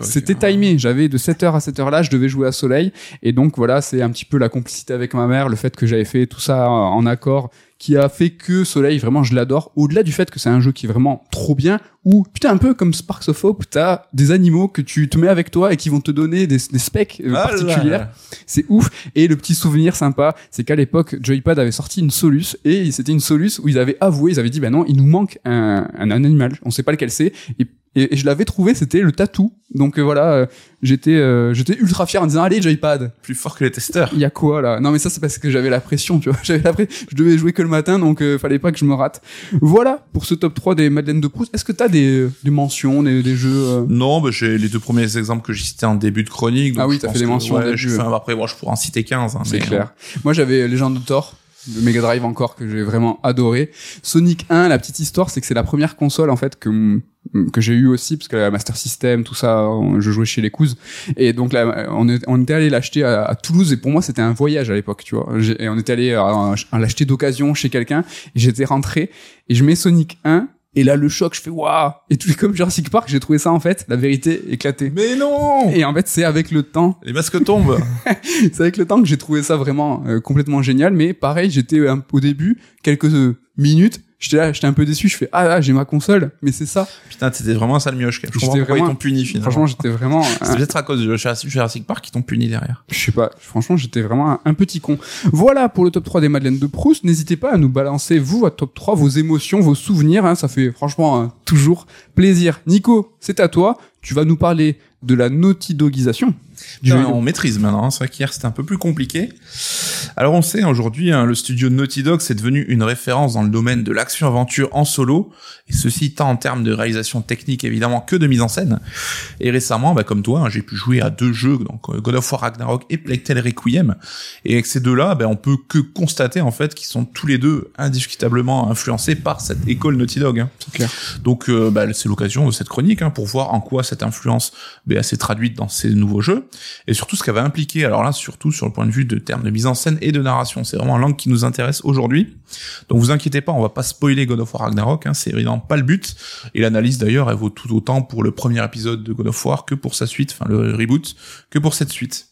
C'était timé. J'avais de 7h à 7h là, je devais jouer à Soleil. Et donc voilà, c'est un petit peu la complicité avec ma mère, le fait que j'avais fait tout ça en accord, qui a fait que Soleil, vraiment, je l'adore. Au-delà du fait que c'est un jeu qui est vraiment trop bien, où, putain, un peu comme Sparks of Hope, t'as des animaux que tu te mets avec toi et qui vont te donner des, des specs euh, Ah particulières. C'est ouf. Et le petit souvenir sympa, c'est qu'à l'époque, Joypad avait sorti une Solus et c'était une Solus où ils avaient avoué, ils avaient dit, bah non, il nous manque un, un animal. On sait pas lequel c'est. Et et, et je l'avais trouvé, c'était le tatou. Donc euh, voilà, euh, j'étais euh, j'étais ultra fier en disant allez Joypad. Plus fort que les testeurs. Il y a quoi là? Non mais ça c'est parce que j'avais la pression, tu vois. J'avais la pression. Je devais jouer que le matin, donc euh, fallait pas que je me rate. Voilà pour ce top 3 des Madeleine de Proust. Est-ce que t'as des, des mentions, des, des jeux euh, Non, bah, j'ai les deux premiers exemples que j'ai cités en début de chronique. donc Ah oui, t'as fait des que, mentions au ouais, début, je fais ouais. un- après, moi, je pourrais en citer 15. hein, C'est clair. Moi, j'avais Legend of Thor, le Mega Drive encore que j'ai vraiment adoré. Sonic 1, la petite histoire, c'est que c'est la première console en fait que que j'ai eu aussi parce que la Master System, tout ça, je jouais chez les cousins. Et donc là, on, est- on était allé l'acheter à, Toulouse et pour moi c'était un voyage à l'époque, tu vois. Et on était allé à l'acheter d'occasion chez quelqu'un. Et j'étais rentré et je mets Sonic 1. Et là, le choc, je fais waouh! Et tout comme Jurassic Park, j'ai trouvé ça en fait, la vérité éclatée. Mais non Et en fait, c'est avec le temps Les masques tombent. c'est avec le temps que j'ai trouvé ça vraiment euh, complètement génial. Mais pareil, j'étais au début, quelques euh, minutes, j'étais là, j'étais un peu déçu. Je fais ah là, j'ai ma console, mais c'est ça. Putain, t'étais vraiment un sale mioche. Je comprends pourquoi vraiment- ils t'ont puni finalement. Franchement, j'étais vraiment, c'est un- peut-être à cause de Jurassic Park qu'ils t'ont puni derrière. je sais pas. Franchement, j'étais vraiment un, un petit con. Voilà pour le top 3 des Madeleines de Proust. N'hésitez pas à nous balancer vous votre top 3, vos émotions, vos souvenirs. Hein, ça fait franchement hein, toujours plaisir. Nico, c'est à toi. Tu vas nous parler de la Naughty Dogisation. Du on maîtrise maintenant. hein. C'est vrai qu'hier c'était un peu plus compliqué. Alors on sait aujourd'hui, hein, le studio Naughty Dog c'est devenu une référence dans le domaine de l'action-aventure en solo, et ceci tant en termes de réalisation technique évidemment que de mise en scène. Et récemment, bah, comme toi, hein, j'ai pu jouer à deux jeux, donc euh, God of War Ragnarok et Plague Tale Requiem. Et avec ces deux-là, bah, on peut que constater en fait qu'ils sont tous les deux indiscutablement influencés par cette école Naughty Dog. hein. Clair. Donc euh, bah, c'est l'occasion de cette chronique hein, pour voir en quoi cette influence bah, s'est traduite dans ces nouveaux jeux et surtout ce qu'elle va impliquer. Alors là, surtout sur le point de vue de termes de mise en scène et de narration, c'est vraiment l'angle qui nous intéresse aujourd'hui. Donc vous inquiétez pas, on va pas spoiler God of War Ragnarok, hein, c'est évidemment pas le but. Et l'analyse d'ailleurs, elle vaut tout autant pour le premier épisode de God of War que pour sa suite, enfin le reboot, que pour cette suite.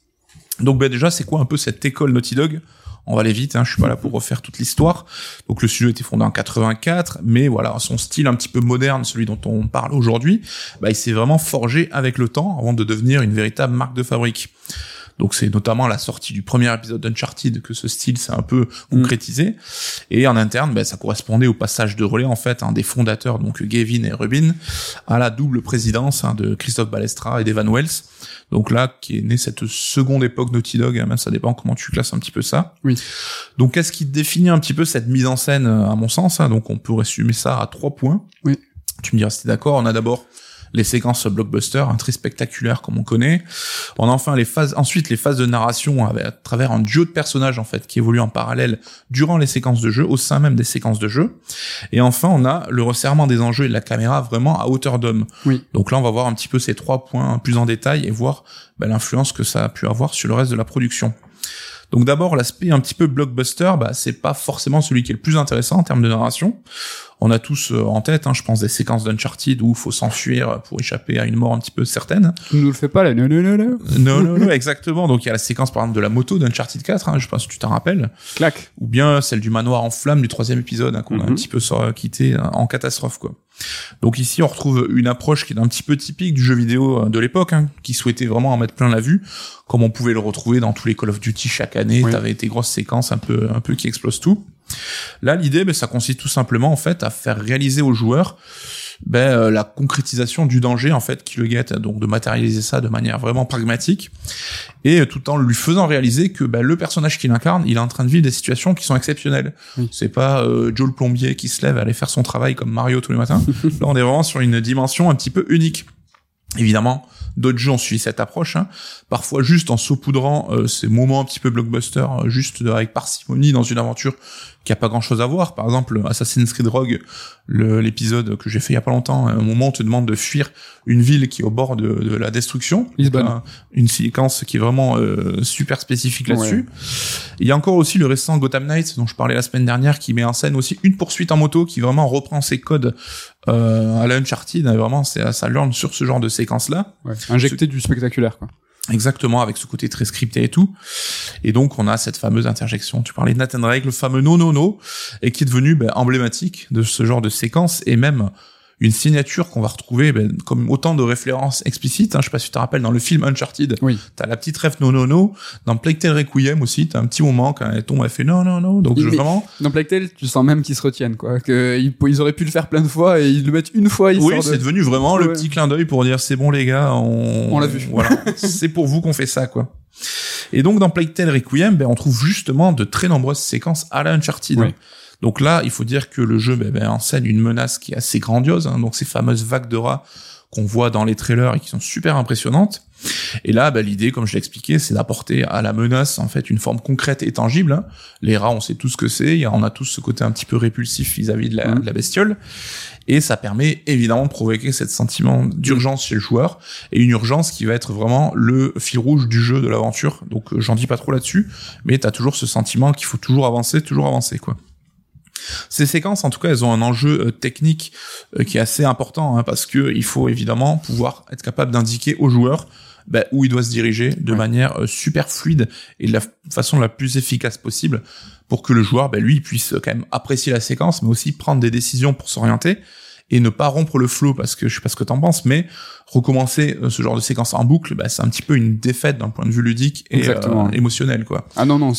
Donc bah, déjà, c'est quoi un peu cette école Naughty Dog? On va aller vite, hein, je suis pas là pour refaire toute l'histoire. Donc le studio été fondé en 84, mais voilà, son style un petit peu moderne, celui dont on parle aujourd'hui, bah, il s'est vraiment forgé avec le temps avant de devenir une véritable marque de fabrique. Donc c'est notamment à la sortie du premier épisode d'Uncharted que ce style s'est un peu concrétisé. Et en interne, bah, ça correspondait au passage de relais en fait hein, des fondateurs, donc Gavin et Rubin, à la double présidence hein, de Christophe Balestra et d'Evan Wells. Donc là, qui est née cette seconde époque Naughty Dog, hein, même ça dépend comment tu classes un petit peu ça. Oui. Donc qu'est-ce qui définit un petit peu cette mise en scène euh, à mon sens hein? Donc on peut résumer ça à trois points. Oui. Tu me diras si t'es d'accord. On a d'abord les séquences blockbuster, hein, très spectaculaires comme on connaît. On a enfin les phases, ensuite les phases de narration avec- à travers un duo de personnages en fait qui évoluent en parallèle durant les séquences de jeu, au sein même des séquences de jeu. Et enfin on a le resserrement des enjeux et de la caméra vraiment à hauteur d'homme. Oui. Donc là on va voir un petit peu ces trois points plus en détail et voir bah, l'influence que ça a pu avoir sur le reste de la production. Donc d'abord l'aspect un petit peu blockbuster, bah, c'est pas forcément celui qui est le plus intéressant en termes de narration. On a tous euh, en tête, hein, je pense, des séquences d'Uncharted où il faut s'enfuir pour échapper à une mort un petit peu certaine. Tu nous le fais pas là. Non, non, non, non. Non, non, non, exactement. Donc il y a la séquence par exemple de la moto d'Uncharted 4, hein, je pense que tu t'en rappelles, Clac. ou bien celle du manoir en flammes du troisième épisode hein, qu'on a un Mhm. petit peu sor- quitté euh, en catastrophe quoi. Donc ici on retrouve une approche qui est un petit peu typique du jeu vidéo euh, de l'époque, hein, qui souhaitait vraiment en mettre plein la vue, comme on pouvait le retrouver dans tous les Call of Duty chaque année. Oui. T'avais tes grosses séquences un peu un peu qui explosent tout. Là l'idée, ben, ça consiste tout simplement en fait à faire réaliser aux joueurs ben, euh, la concrétisation du danger en fait qui le guette, donc de matérialiser ça de manière vraiment pragmatique et tout en lui faisant réaliser que ben, le personnage qu'il incarne, il est en train de vivre des situations qui sont exceptionnelles. Oui. C'est pas euh, Joe le plombier qui se lève à aller faire son travail comme Mario tous les matins. Là, on est vraiment sur une dimension un petit peu unique. Évidemment, d'autres jeux ont suivi cette approche, hein. parfois juste en saupoudrant euh, ces moments un petit peu blockbuster, euh, juste avec parcimonie dans une aventure qui a pas grand chose à voir. Par exemple, Assassin's Creed Rogue, l'épisode que j'ai fait il y a pas longtemps, à un moment on te demande de fuir une ville qui est au bord de, de la destruction. Lisbonne. Un- une séquence qui est vraiment euh, super spécifique là-dessus. Il y a encore aussi le récent Gotham Knights dont je parlais la semaine dernière qui met en scène aussi une poursuite en moto qui vraiment reprend ses codes euh, à la Uncharted. Vraiment, ça learn sur ce genre de séquence-là. Ouais. Injecter du spectaculaire, quoi. Exactement, avec ce côté très scripté et tout. Et donc, on a cette fameuse interjection. Tu parlais de Nathan Drake, le fameux no no no, et qui est devenu ben, emblématique de ce genre de séquence et même une signature qu'on va retrouver ben, comme autant de références explicites. Hein. Je sais pas si tu te rappelles dans le film Uncharted, Oui. t'as la petite ref no no no. Dans Plague Tale Requiem aussi, t'as un petit moment quand elle tombe, elle fait non non non. Donc je, vraiment, Dans Plague Tale, tu sens même qu'ils se retiennent, quoi. Que ils, auraient pu le faire plein de fois et ils le mettent une fois, oui, de- c'est devenu vraiment le petit clin d'œil pour dire c'est bon les gars, on, On l'a vu. Voilà, c'est pour vous qu'on fait ça quoi. Et donc dans Plague Tale Requiem, ben, on trouve justement de très nombreuses séquences à la Uncharted. Oui. Donc là, il faut dire que le jeu ben, ben, enseigne une menace qui est assez grandiose. hein. donc ces fameuses vagues de rats qu'on voit dans les trailers et qui sont super impressionnantes. Et là, ben, l'idée, comme je l'ai expliqué, c'est d'apporter à la menace en fait une forme concrète et tangible. hein. Les rats, on sait tous ce que c'est. On a tous ce côté un petit peu répulsif vis-à-vis de, la- Mhm. de la bestiole. Et ça permet évidemment de provoquer cet sentiment d'urgence chez le joueur et une urgence qui va être vraiment le fil rouge du jeu, de l'aventure. Donc euh, j'en dis pas trop là-dessus, mais t'as toujours ce sentiment qu'il faut toujours avancer, toujours avancer quoi. Ces séquences, en tout cas, elles ont un enjeu euh, technique euh, qui est assez important hein, parce que il faut évidemment pouvoir être capable d'indiquer au joueur bah, où il doit se diriger de Ouais. manière euh, super fluide et de la façon la plus efficace possible pour que le joueur, bah, lui, puisse quand même apprécier la séquence, mais aussi prendre des décisions pour s'orienter et ne pas rompre le flow parce que je sais pas ce que t'en penses, mais recommencer euh, ce genre de séquence en boucle, bah, c'est un petit peu une défaite d'un point de vue ludique et euh, émotionnel, quoi. Ah non, non,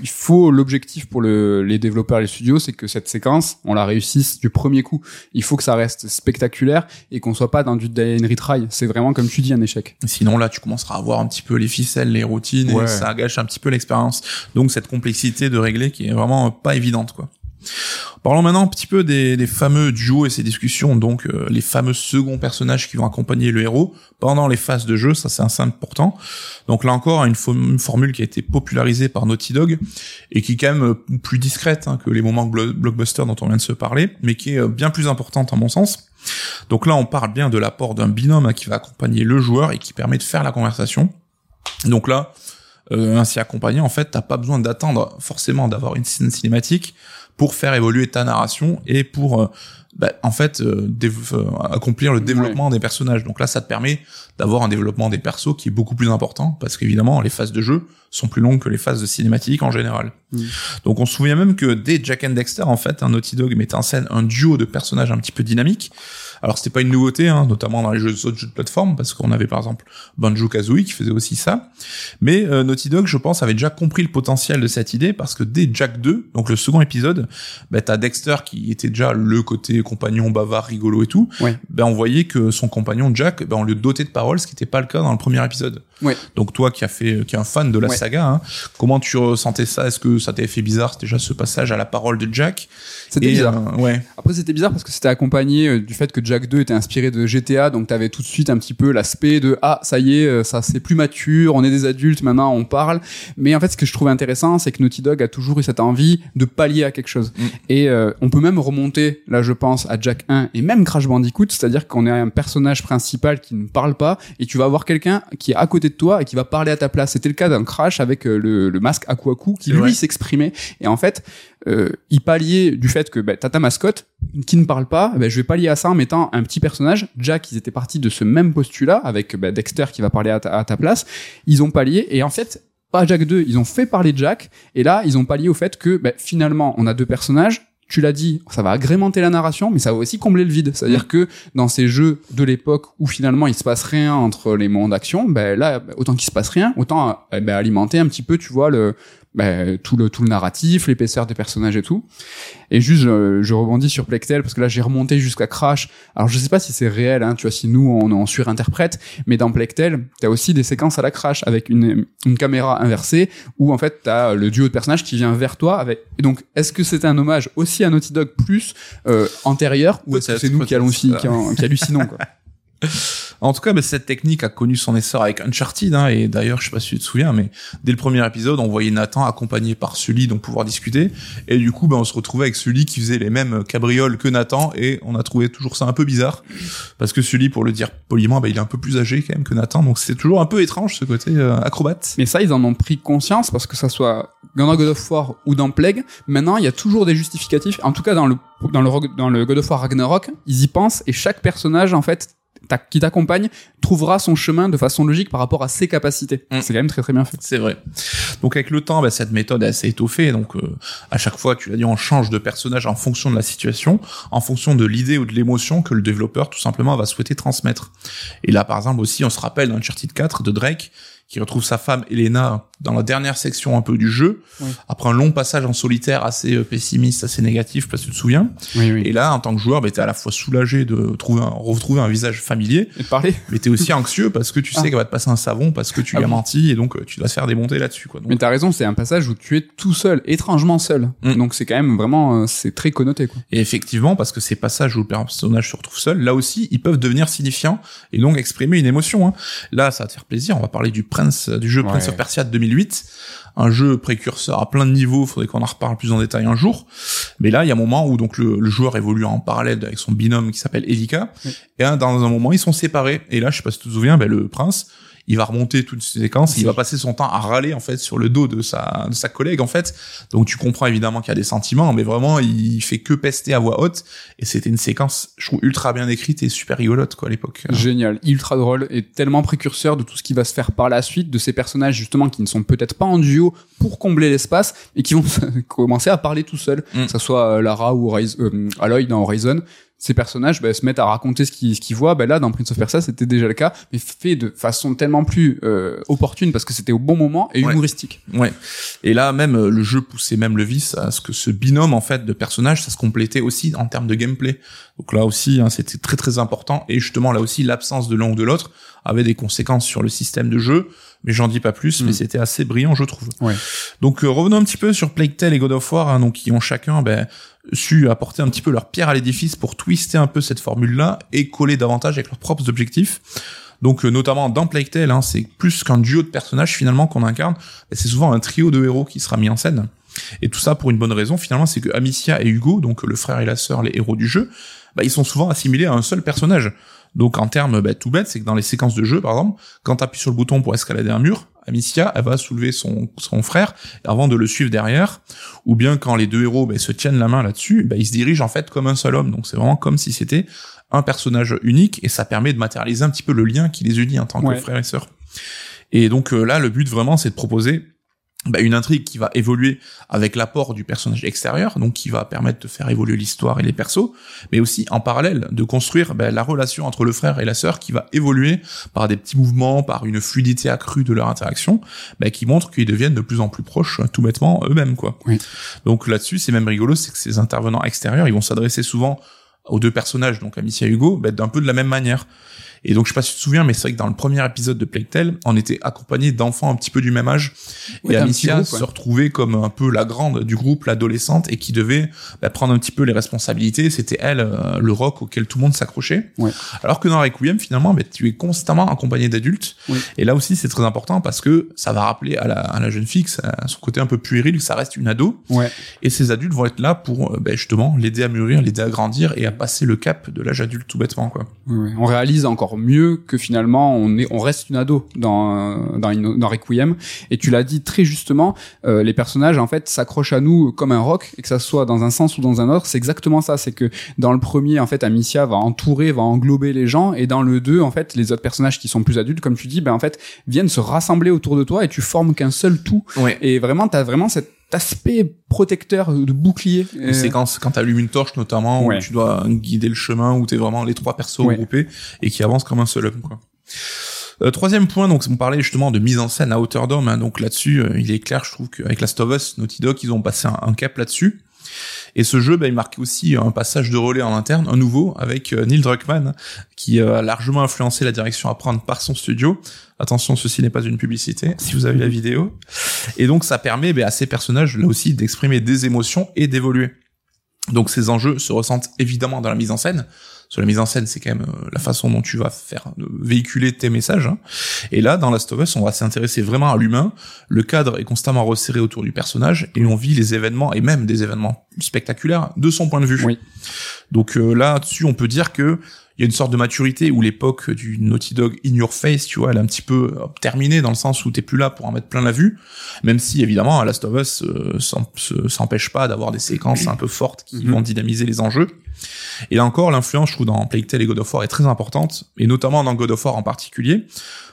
il faut l'objectif pour le, les développeurs et les studios, c'est que cette séquence, on la réussisse du premier coup. Il faut que ça reste spectaculaire et qu'on soit pas dans du die and retry. C'est vraiment, comme tu dis, un échec. Sinon là, tu commenceras à voir un petit peu les ficelles, les routines, Ouais. et ça gâche un petit peu l'expérience. Donc cette complexité de régler qui est vraiment pas évidente, quoi. Parlons maintenant un petit peu des, fameux duos et ces discussions, donc euh, les fameux seconds personnages qui vont accompagner le héros pendant les phases de jeu, ça c'est assez important. Donc là encore, une, fo- une formule qui a été popularisée par Naughty Dog et qui est quand même euh, plus discrète hein, que les moments blo- blockbuster dont on vient de se parler, mais qui est euh, bien plus importante à mon sens. Donc là, on parle bien de l'apport d'un binôme hein, qui va accompagner le joueur et qui permet de faire la conversation. Donc là, ainsi accompagné, en fait, t'as pas besoin d'attendre forcément d'avoir une scène cinématique pour faire évoluer ta narration et pour, euh, bah, en fait, euh, euh, accomplir le développement des personnages. Donc là, ça te permet d'avoir un développement des persos qui est beaucoup plus important parce qu'évidemment, les phases de jeu sont plus longues que les phases de cinématique en général. Mm. Donc on se souvient même que dès Jack and Dexter, en fait, un Naughty Dog mettait en scène un duo de personnages un petit peu dynamiques. Alors c'était pas une nouveauté, hein, notamment dans les jeux, autres jeux de plateforme, parce qu'on avait par exemple Banjo Kazooie qui faisait aussi ça. Mais euh, Naughty Dog, je pense, avait déjà compris le potentiel de cette idée parce que dès Jack 2, donc le second épisode, bah, t'as Dexter qui était déjà le côté compagnon bavard, rigolo et tout. Ouais. Ben on voyait que son compagnon Jack, ben on le dotait de paroles, ce qui n'était pas le cas dans le premier épisode. Ouais. Donc toi qui a fait, qui est un fan de la Ouais. saga, hein, comment tu ressentais ça? Est-ce que ça t'avait fait bizarre déjà ce passage à la parole de Jack? C'était Et, bizarre. euh, ouais. Après, c'était bizarre parce que c'était accompagné euh, du fait que Jack 2 était inspiré de GTA, donc t'avais tout de suite un petit peu l'aspect de ah ça y est, euh, ça c'est plus mature, on est des adultes maintenant, on parle. Mais en fait, ce que je trouve intéressant, c'est que Naughty Dog a toujours eu cette envie de pallier à quelque chose. Mm. Et euh, on peut même remonter, là je pense, à Jack 1 et même Crash Bandicoot, c'est-à-dire qu'on est un personnage principal qui ne parle pas et tu vas avoir quelqu'un qui est à côté de toi et qui va parler à ta place. C'était le cas d'un Crash avec euh, le, le masque Aku Aku qui lui s'exprimait. Et en fait, euh, il palliait du fait que bah, t'as ta mascotte qui ne parle pas, bah, je vais pallier à ça en mettant un petit personnage. Jack, ils étaient partis de ce même postulat avec bah, Dexter qui va parler à ta, à ta place. Ils ont pallié et en fait, pas Jack 2, ils ont fait parler Jack et là, ils ont pallié au fait que bah, finalement, on a deux personnages. Tu l'as dit, ça va agrémenter la narration, mais ça va aussi combler le vide. C'est-à-dire que dans ces jeux de l'époque où finalement il se passe rien entre les mondes d'action, ben là, autant qu'il se passe rien, autant euh, bah, alimenter un petit peu, tu vois, le, bah, tout le tout le narratif, l'épaisseur des personnages et tout. Et juste, je, je rebondis sur Plectel parce que là j'ai remonté jusqu'à Crash. Alors je sais pas si c'est réel, hein, tu vois, si nous on, on surinterprète, mais dans Plectel, t'as aussi des séquences à la Crash avec une une caméra inversée où en fait t'as le duo de personnages qui vient vers toi avec. Et donc est-ce que c'est un hommage aussi à Naughty Dog plus euh, antérieur ou est-ce que c'est nous qui, allons, qui, en- qui hallucinons quoi? En tout cas, bah, cette technique a connu son essor avec Uncharted, hein, et d'ailleurs, je sais pas si tu te souviens, mais dès le premier épisode, on voyait Nathan accompagné par Sully, donc pouvoir discuter, et du coup, bah, on se retrouvait avec Sully qui faisait les mêmes cabrioles que Nathan, et on a trouvé toujours ça un peu bizarre, parce que Sully, pour le dire poliment, bah, il est un peu plus âgé quand même que Nathan, donc c'est toujours un peu étrange ce côté euh, acrobate. Mais ça, ils en ont pris conscience parce que ça soit dans God of War ou dans Plague, maintenant il y a toujours des justificatifs. En tout cas, dans le dans le dans le God of War Ragnarok, ils y pensent et chaque personnage en fait qui t'accompagne trouvera son chemin de façon logique par rapport à ses capacités. Mm. C'est quand même très très bien fait. C'est vrai. Donc avec le temps, bah, cette méthode est assez étoffée. Donc euh, à chaque fois, tu l'as dit, on change de personnage en fonction de la situation, en fonction de l'idée ou de l'émotion que le développeur tout simplement va souhaiter transmettre. Et là, par exemple aussi, on se rappelle d'Uncharted 4 de Drake qui retrouve sa femme Elena dans la dernière section un peu du jeu, Oui. après un long passage en solitaire assez euh, pessimiste, assez négatif, parce que tu te souviens. Oui, oui. Et là, en tant que joueur, bah, t'es à la fois soulagé de trouver un, retrouver un visage familier, Et parler. mais t'es aussi anxieux parce que tu sais Ah. qu'elle va te passer un savon parce que tu Ah lui as menti et donc euh, tu dois se faire démonter là-dessus. Quoi. Donc, Mais t'as raison, c'est un passage où tu es tout seul, étrangement seul. Mm. Donc c'est quand même vraiment, euh, c'est très connoté quoi. Et effectivement, parce que ces passages où le personnage se retrouve seul, là aussi, ils peuvent devenir signifiants et donc exprimer une émotion. hein. Là, ça va te faire plaisir. On va parler du Prince, du jeu Prince Ouais. of Persia de 2008, un jeu précurseur à plein de niveaux. Faudrait qu'on en reparle plus en détail un jour. Mais là, il y a un moment où donc le, le joueur évolue en parallèle avec son binôme qui s'appelle Elika. Oui. Et dans un moment, ils sont séparés. Et là, je sais pas si tu te souviens, ben, le Prince. Il va remonter toutes ces séquences, il va passer son temps à râler en fait sur le dos de sa de sa collègue en fait. Donc tu comprends évidemment qu'il y a des sentiments, mais vraiment il fait que pester à voix haute. Et c'était une séquence, je trouve ultra bien écrite et super rigolote quoi à l'époque. Génial, ultra drôle et tellement précurseur de tout ce qui va se faire par la suite, de ces personnages justement qui ne sont peut-être pas en duo pour combler l'espace et qui vont commencer à parler tout seuls, Mm. que ça soit euh, Lara ou Horizon, euh, Aloy dans Horizon. Ces personnages bah, se mettent à raconter ce qu'ils ce qu'ils voient. Bah, là, dans Prince of Persia, c'était déjà le cas, mais fait de façon tellement plus euh, opportune parce que c'était au bon moment et Ouais. humoristique. Ouais. Et là même euh, le jeu poussait même le vice à ce que ce binôme en fait de personnages ça se complétait aussi en termes de gameplay. Donc là aussi hein, c'était très très important et justement là aussi l'absence de l'un ou de l'autre avait des conséquences sur le système de jeu. Mais j'en dis pas plus, mais Mm. c'était assez brillant je trouve. Ouais. Donc euh, revenons un petit peu sur Plague Tale et God of War, hein, donc qui ont chacun ben, su apporter un petit peu leur pierre à l'édifice pour twister un peu cette formule-là et coller davantage avec leurs propres objectifs. Donc euh, notamment dans Plague Tale, hein, c'est plus qu'un duo de personnages finalement qu'on incarne, c'est souvent un trio de héros qui sera mis en scène. Et tout ça pour une bonne raison finalement, c'est que Amicia et Hugo, donc le frère et la sœur, les héros du jeu, bah, ils sont souvent assimilés à un seul personnage. Donc en termes bah, tout bête, c'est que dans les séquences de jeu, par exemple, quand tu appuies sur le bouton pour escalader un mur, Amicia, elle va soulever son, son frère avant de le suivre derrière, ou bien quand les deux héros bah, se tiennent la main là-dessus, bah, ils se dirigent en fait comme un seul homme. Donc c'est vraiment comme si c'était un personnage unique et ça permet de matérialiser un petit peu le lien qui les unit en tant Ouais. que frère et sœur. Et donc euh, là, le but vraiment, c'est de proposer bah, une intrigue qui va évoluer avec l'apport du personnage extérieur, donc qui va permettre de faire évoluer l'histoire et les persos, mais aussi en parallèle de construire bah, la relation entre le frère et la sœur qui va évoluer par des petits mouvements, par une fluidité accrue de leur interaction, bah, qui montre qu'ils deviennent de plus en plus proches, tout bêtement eux-mêmes quoi. Oui. Donc là-dessus, c'est même rigolo, c'est que ces intervenants extérieurs, ils vont s'adresser souvent aux deux personnages, donc Amicia et Hugo, bah, d'un peu de la même manière. Et donc je sais pas si tu te souviens, mais c'est vrai que dans le premier épisode de Plague Tale, on était accompagné d'enfants un petit peu du même âge. Ouais, et Amicia groupe, ouais. se retrouvait comme un peu la grande du groupe, l'adolescente, et qui devait bah, prendre un petit peu les responsabilités. C'était elle, euh, le rock auquel tout le monde s'accrochait. Ouais. Alors que dans Requiem, finalement, bah, tu es constamment accompagné d'adultes. Oui. Et là aussi, c'est très important parce que ça va rappeler à la, à la jeune fille, que ça- son côté un peu puéril, que ça reste une ado. Ouais. Et ces adultes vont être là pour euh, bah, justement l'aider à mûrir, l'aider à grandir et à passer le cap de l'âge adulte tout bêtement. quoi. On réalise encore mieux que finalement on est, on reste une ado dans dans, une- dans Requiem. Et tu l'as dit très justement, euh, les personnages en fait s'accrochent à nous comme un roc et que ça soit dans un sens ou dans un autre, c'est exactement ça. C'est que dans le premier en fait, Amicia va entourer, va englober les gens, et dans le 2 en fait, les autres personnages qui sont plus adultes, comme tu dis, ben en fait viennent se rassembler autour de toi et tu formes qu'un seul tout. Ouais. Et vraiment, t'as vraiment cet aspect protecteur de bouclier. Et c'est quand, quand t'allumes une torche notamment, Ouais. où tu dois guider le chemin, où t'es vraiment les trois persos Ouais. regroupés et qui avancent comme un seul homme. Quoi. Euh, troisième point, donc on parlait justement de mise en scène à hauteur d'homme. hein, donc là-dessus, euh, il est clair, je trouve qu'avec Last of Us, Naughty Dog, ils ont passé un, un cap là-dessus. Et ce jeu, bah, il marquait aussi un passage de relais en interne, un nouveau, avec euh, Neil Druckmann, qui euh, a largement influencé la direction à prendre par son studio. Attention, ceci n'est pas une publicité, si vous avez la vidéo. Et donc, ça permet bah, à ces personnages, là aussi, d'exprimer des émotions et d'évoluer. Donc, ces enjeux se ressentent évidemment dans la mise en scène. Sur la mise en scène, c'est quand même euh, la façon dont tu vas faire euh, véhiculer tes messages. hein. Et là, dans Last of Us, on va s'intéresser vraiment à l'humain. Le cadre est constamment resserré autour du personnage et on vit les événements et même des événements spectaculaires de son point de vue. Oui. Donc euh, là-dessus, on peut dire que il y a une sorte de maturité où l'époque du Naughty Dog in your face, tu vois, elle est un petit peu euh, terminée dans le sens où t'es plus là pour en mettre plein la vue, même si évidemment Last of Us euh, s'empêche pas d'avoir des séquences un peu fortes qui mhm. vont dynamiser les enjeux. Et là encore, l'influence, je trouve, dans Plague Tale et God of War est très importante, et notamment dans God of War en particulier,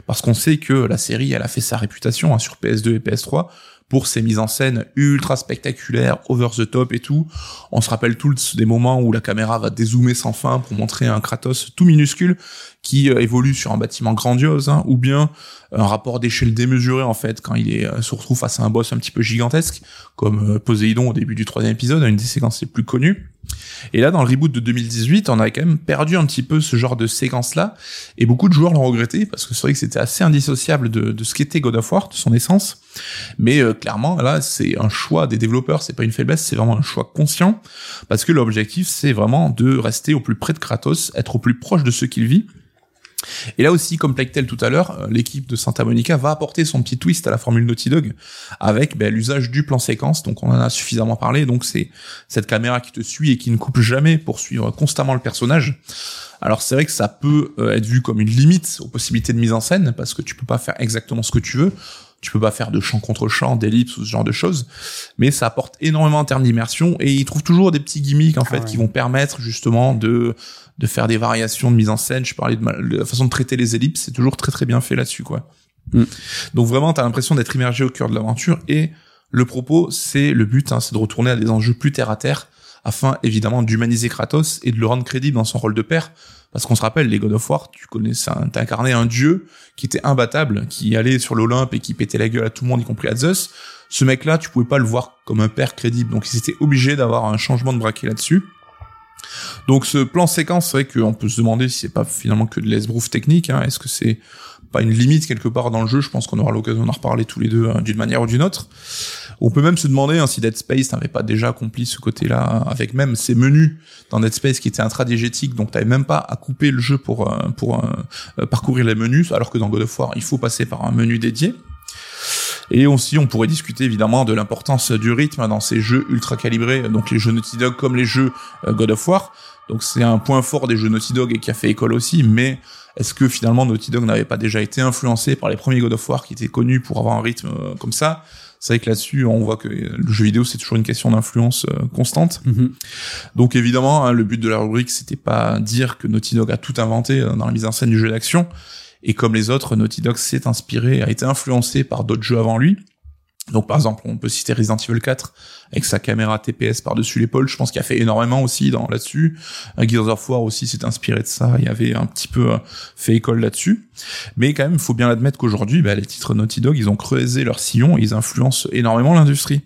parce qu'on sait que la série, elle a fait sa réputation hein, sur PS2 et PS3 pour ses mises en scène ultra spectaculaires, over the top et tout. On se rappelle tous des moments où la caméra va dézoomer sans fin pour montrer un Kratos tout minuscule qui euh, évolue sur un bâtiment grandiose, hein, ou bien un rapport d'échelle démesuré en fait quand il euh, se retrouve face à un boss un petit peu gigantesque, comme euh, Poséidon au début du troisième épisode, une des séquences les plus connues. Et là, dans le reboot de 2018, on a quand même perdu un petit peu ce genre de séquence-là, et beaucoup de joueurs l'ont regretté, parce que c'est vrai que c'était assez indissociable de, ce qu'était God of War, de son essence. Mais clairement, là, c'est un choix des développeurs, c'est pas une faiblesse, c'est vraiment un choix conscient, parce que l'objectif, c'est vraiment de rester au plus près de Kratos, être au plus proche de ce qu'il vit, et là aussi, comme Plectel tout à l'heure, euh, l'équipe de Santa Monica va apporter son petit twist à la formule Naughty Dog avec ben, l'usage du plan séquence. Donc on en a suffisamment parlé. Donc c'est cette caméra qui te suit et qui ne coupe jamais pour suivre constamment le personnage. Alors c'est vrai que ça peut euh, être vu comme une limite aux possibilités de mise en scène parce que tu peux pas faire exactement ce que tu veux. Tu peux pas faire de champ contre champ, d'ellipse ou ce genre de choses, mais ça apporte énormément en termes d'immersion et ils trouvent toujours des petits gimmicks en ah fait qui vont permettre justement de de faire des variations de mise en scène. Je parlais de, la façon de traiter les ellipses, c'est toujours très très bien fait là-dessus, quoi. Mm. Donc vraiment, t'as l'impression d'être immergé au cœur de l'aventure et le propos, c'est le but, hein, c'est de retourner à des enjeux plus terre à terre afin évidemment d'humaniser Kratos et de le rendre crédible dans son rôle de père. Parce qu'on se rappelle, les God of War, tu connais, t'as incarné un dieu qui était imbattable, qui allait sur l'Olympe et qui pétait la gueule à tout le monde, y compris à Zeus. Ce mec-là, tu pouvais pas le voir comme un père crédible, donc ils étaient obligés d'avoir un changement de braquet là-dessus. Donc ce plan séquence, c'est vrai qu'on peut se demander si c'est pas finalement que de l'esbrouf technique. Hein. Est-ce que c'est pas une limite quelque part dans le jeu? Je pense qu'on aura l'occasion d'en reparler tous les deux hein, d'une manière ou d'une autre. On peut même se demander hein, si Dead Space n'avait pas déjà accompli ce côté-là avec même ces menus dans Dead Space qui étaient intradigétiques, donc t'avais même pas à couper le jeu pour euh, pour euh, parcourir les menus, alors que dans God of War il faut passer par un menu dédié. Et aussi, on pourrait discuter évidemment de l'importance du rythme dans ces jeux ultra calibrés, donc les jeux Naughty Dog comme les jeux euh, God of War. Donc c'est un point fort des jeux Naughty Dog et qui a fait école aussi, mais est-ce que finalement Naughty Dog n'avait pas déjà été influencé par les premiers God of War qui étaient connus pour avoir un rythme euh, comme ça? C'est vrai que là-dessus, on voit que le jeu vidéo, c'est toujours une question d'influence euh, constante. Mhm. Donc évidemment, hein, le but de la rubrique, c'était pas dire que Naughty Dog a tout inventé dans la mise en scène du jeu d'action, et comme les autres, Naughty Dog s'est inspiré, a été influencé par d'autres jeux avant lui. Donc par exemple, on peut citer Resident Evil 4 avec sa caméra TPS par-dessus l'épaule, je pense qu'il a fait énormément aussi dans là-dessus. Gears of War aussi s'est inspiré de ça, il avait un petit peu euh, fait école là-dessus. Mais quand même, il faut bien admettre qu'aujourd'hui, bah, les titres Naughty Dog, ils ont creusé leur sillon et ils influencent énormément l'industrie.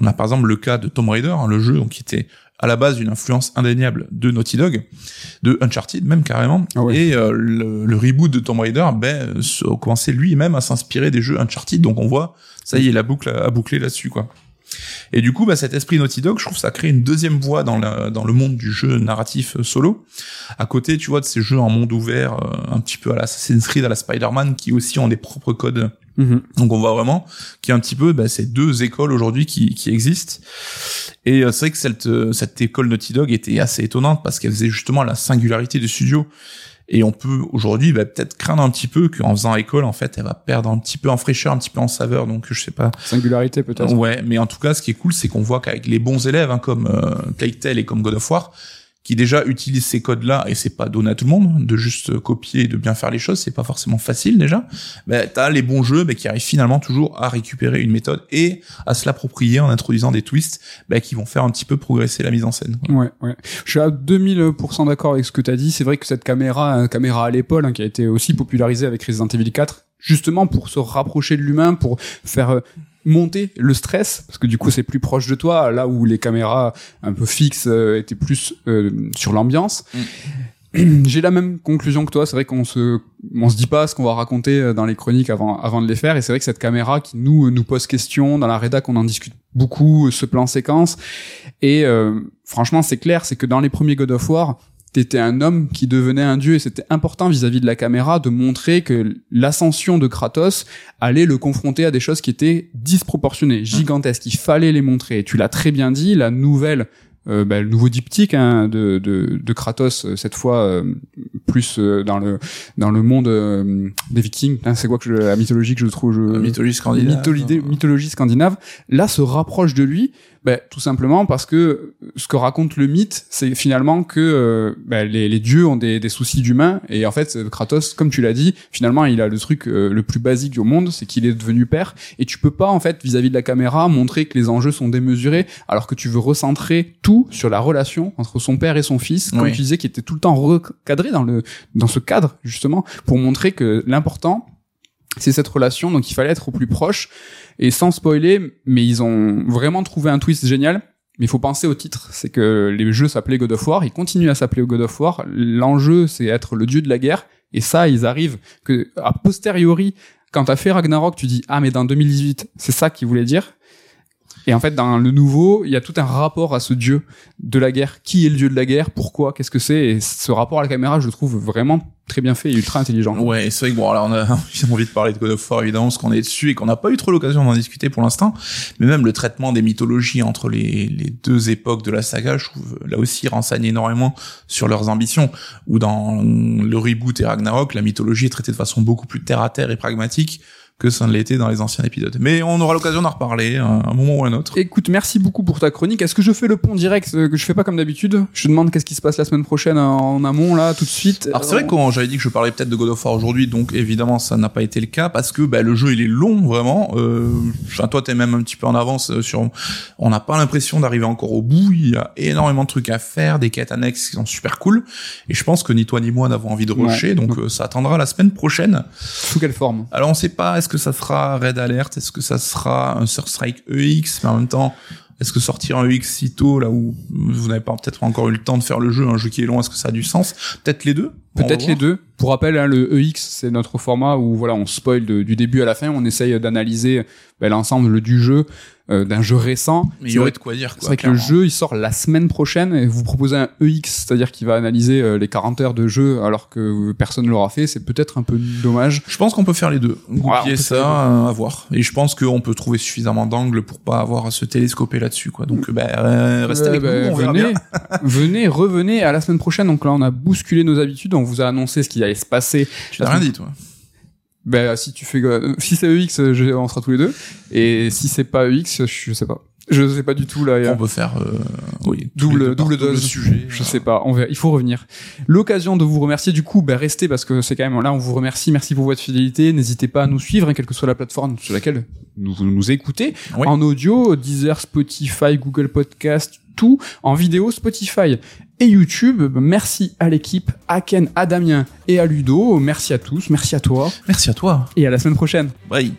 On a par exemple le cas de Tomb Raider, hein, le jeu qui était à la base une influence indéniable de Naughty Dog, de Uncharted même carrément. Ah et euh, le, reboot de Tomb Raider, ben, a commencé lui-même à s'inspirer des jeux Uncharted. Donc on voit, ça y est, la boucle a bouclé là-dessus, quoi. Et du coup, bah, cet esprit Naughty Dog, je trouve ça crée une deuxième voie dans, la, dans le monde du jeu narratif euh, solo. À côté, tu vois, de ces jeux en monde ouvert, euh, un petit peu à l'Assassin's Creed, à la Spider-Man, qui aussi ont des propres codes. Mhm. Donc on voit vraiment qu'il y a un petit peu bah, ces deux écoles aujourd'hui qui, qui existent. Et euh, c'est vrai que cette, cette école Naughty Dog était assez étonnante parce qu'elle faisait justement la singularité du studio. Et on peut aujourd'hui bah, peut-être craindre un petit peu qu'en faisant école, en fait, elle va perdre un petit peu en fraîcheur, un petit peu en saveur. Donc je sais pas. Singularité peut-être. Ouais, mais en tout cas, ce qui est cool, c'est qu'on voit qu'avec les bons élèves, hein, comme euh, et comme God of War, qui déjà utilise ces codes-là, et c'est pas donné à tout le monde de juste copier et de bien faire les choses, c'est pas forcément facile déjà. Ben, t'as les bons jeux ben, qui arrivent finalement toujours à récupérer une méthode et à se l'approprier en introduisant des twists ben, qui vont faire un petit peu progresser la mise en scène. Ouais, ouais. Je suis à 2000% d'accord avec ce que t'as dit. C'est vrai que cette caméra, une caméra à l'épaule, hein, qui a été aussi popularisée avec Resident Evil 4, justement pour se rapprocher de l'humain, pour faire euh, monter le stress parce que du coup c'est plus proche de toi là où les caméras un peu fixes euh, étaient plus euh, sur l'ambiance. Mm. j'ai la même conclusion que toi. C'est vrai qu'on se on se dit pas ce qu'on va raconter euh, dans les chroniques avant avant de les faire. Et c'est vrai que cette caméra qui nous nous pose question dans la rédac on en discute beaucoup ce plan séquence. Et franchement c'est clair c'est que dans les premiers God of War t'étais un homme qui devenait un dieu et c'était important vis-à-vis de la caméra de montrer que l'ascension de Kratos allait le confronter à des choses qui étaient disproportionnées, gigantesques. Il fallait les montrer. Et tu l'as très bien dit, la nouvelle euh, bah, le nouveau diptyque hein, de, de, de Kratos euh, cette fois euh, plus euh, dans le dans le monde euh, des Vikings. Hein, c'est quoi que je, la mythologie que je trouve je, La mythologie scandinave. mythologie, mythologie scandinave, là se rapproche de lui, ben, tout simplement parce que ce que raconte le mythe, c'est finalement que euh, ben, les, les dieux ont des, des soucis d'humains et en fait Kratos, comme tu l'as dit, finalement il a le truc euh, le plus basique au monde, c'est qu'il est devenu père et tu peux pas en fait vis-à-vis de la caméra montrer que les enjeux sont démesurés alors que tu veux recentrer tout sur la relation entre son père et son fils, comme Oui. tu disais, qui était tout le temps recadré dans le dans ce cadre justement pour montrer que l'important c'est cette relation, donc il fallait être au plus proche. Et sans spoiler, mais ils ont vraiment trouvé un twist génial. Mais il faut penser au titre, c'est que les jeux s'appelaient God of War, ils continuent à s'appeler God of War. L'enjeu, c'est être le dieu de la guerre. Et ça, ils arrivent que, a posteriori, quand t'as fait Ragnarok, tu dis, ah, mais dans 2018, c'est ça qu'ils voulaient dire. Et en fait, dans le nouveau, il y a tout un rapport à ce dieu de la guerre. Qui est le dieu de la guerre? Pourquoi? Qu'est-ce que c'est? Et ce rapport à la caméra, je le trouve vraiment très bien fait et ultra intelligent. Ouais, c'est vrai que bon, alors on a envie de parler de God of War évidemment, parce qu'on est dessus et qu'on n'a pas eu trop l'occasion d'en discuter pour l'instant. Mais même le traitement des mythologies entre les, les deux époques de la saga, je trouve là aussi renseigne énormément sur leurs ambitions. Ou dans le reboot et Ragnarok, la mythologie est traitée de façon beaucoup plus terre à terre et pragmatique que ça ne l'était dans les anciens épisodes. Mais on aura l'occasion d'en reparler à un moment ou à un autre. Écoute, merci beaucoup pour ta chronique. Est-ce que je fais le pont direct euh, que je fais pas comme d'habitude? Je te demande qu'est-ce qui se passe la semaine prochaine en amont là, tout de suite. Alors c'est vrai que j'avais dit que je parlais peut-être de God of War aujourd'hui, donc évidemment ça n'a pas été le cas parce que bah, le jeu il est long vraiment. Euh, toi t'es même un petit peu en avance euh, sur. On n'a pas l'impression d'arriver encore au bout. Il y a énormément de trucs à faire, des quêtes annexes qui sont super cool. Et je pense que ni toi ni moi n'avons envie de Ouais. rusher, donc euh, ça attendra la semaine prochaine. Sous quelle forme? Alors on sait pas, est-ce que ça sera Red Alert, est-ce que ça sera un Surstrike EX, mais en même temps, est-ce que sortir un EX si tôt, là où vous n'avez pas peut-être encore eu le temps de faire le jeu, un jeu qui est long, est-ce que ça a du sens? Peut-être les deux. Peut-être les deux. Pour rappel, hein, le EX, c'est notre format où voilà, on spoil de- du début à la fin. On essaye d'analyser ben, l'ensemble du jeu, euh, d'un jeu récent. Mais il y aurait de quoi dire, C'est quoi. vrai que le jeu, il sort la semaine prochaine et vous proposez un EX, c'est-à-dire qu'il va analyser euh, les 40 heures de jeu alors que personne ne l'aura fait. C'est peut-être un peu dommage. Je pense qu'on peut faire les deux. Goupiller peut ça, euh, à voir. Et je pense qu'on peut trouver suffisamment d'angles pour pas avoir à se télescoper là-dessus, quoi. Donc, ben, euh, restez Ouais, avec bah, nous, on verra venez, bien. venez, revenez à la semaine prochaine. Donc là, on a bousculé nos habitudes. On vous a annoncé ce qui allait se passer. Tu n'as rien dit, toi. Ben, si tu fais, euh, si c'est EX, euh, je- on sera tous les deux. Et si c'est pas EX, je sais pas. Je sais pas du tout là. On peut faire, euh, oui, Double- double dose. sujet. Je sais pas, on il faut revenir. L'occasion de vous remercier, du coup, ben restez parce que c'est quand même là, on vous remercie, merci pour votre fidélité. N'hésitez pas à nous suivre, hein, quelle que soit la plateforme sur laquelle nous, vous nous écoutez. Oui. En audio, Deezer, Spotify, Google Podcast, tout. En vidéo, Spotify et YouTube. Merci à l'équipe, à Ken, à Damien et à Ludo. Merci à tous, merci à toi Merci à toi. et à la semaine prochaine. Bye.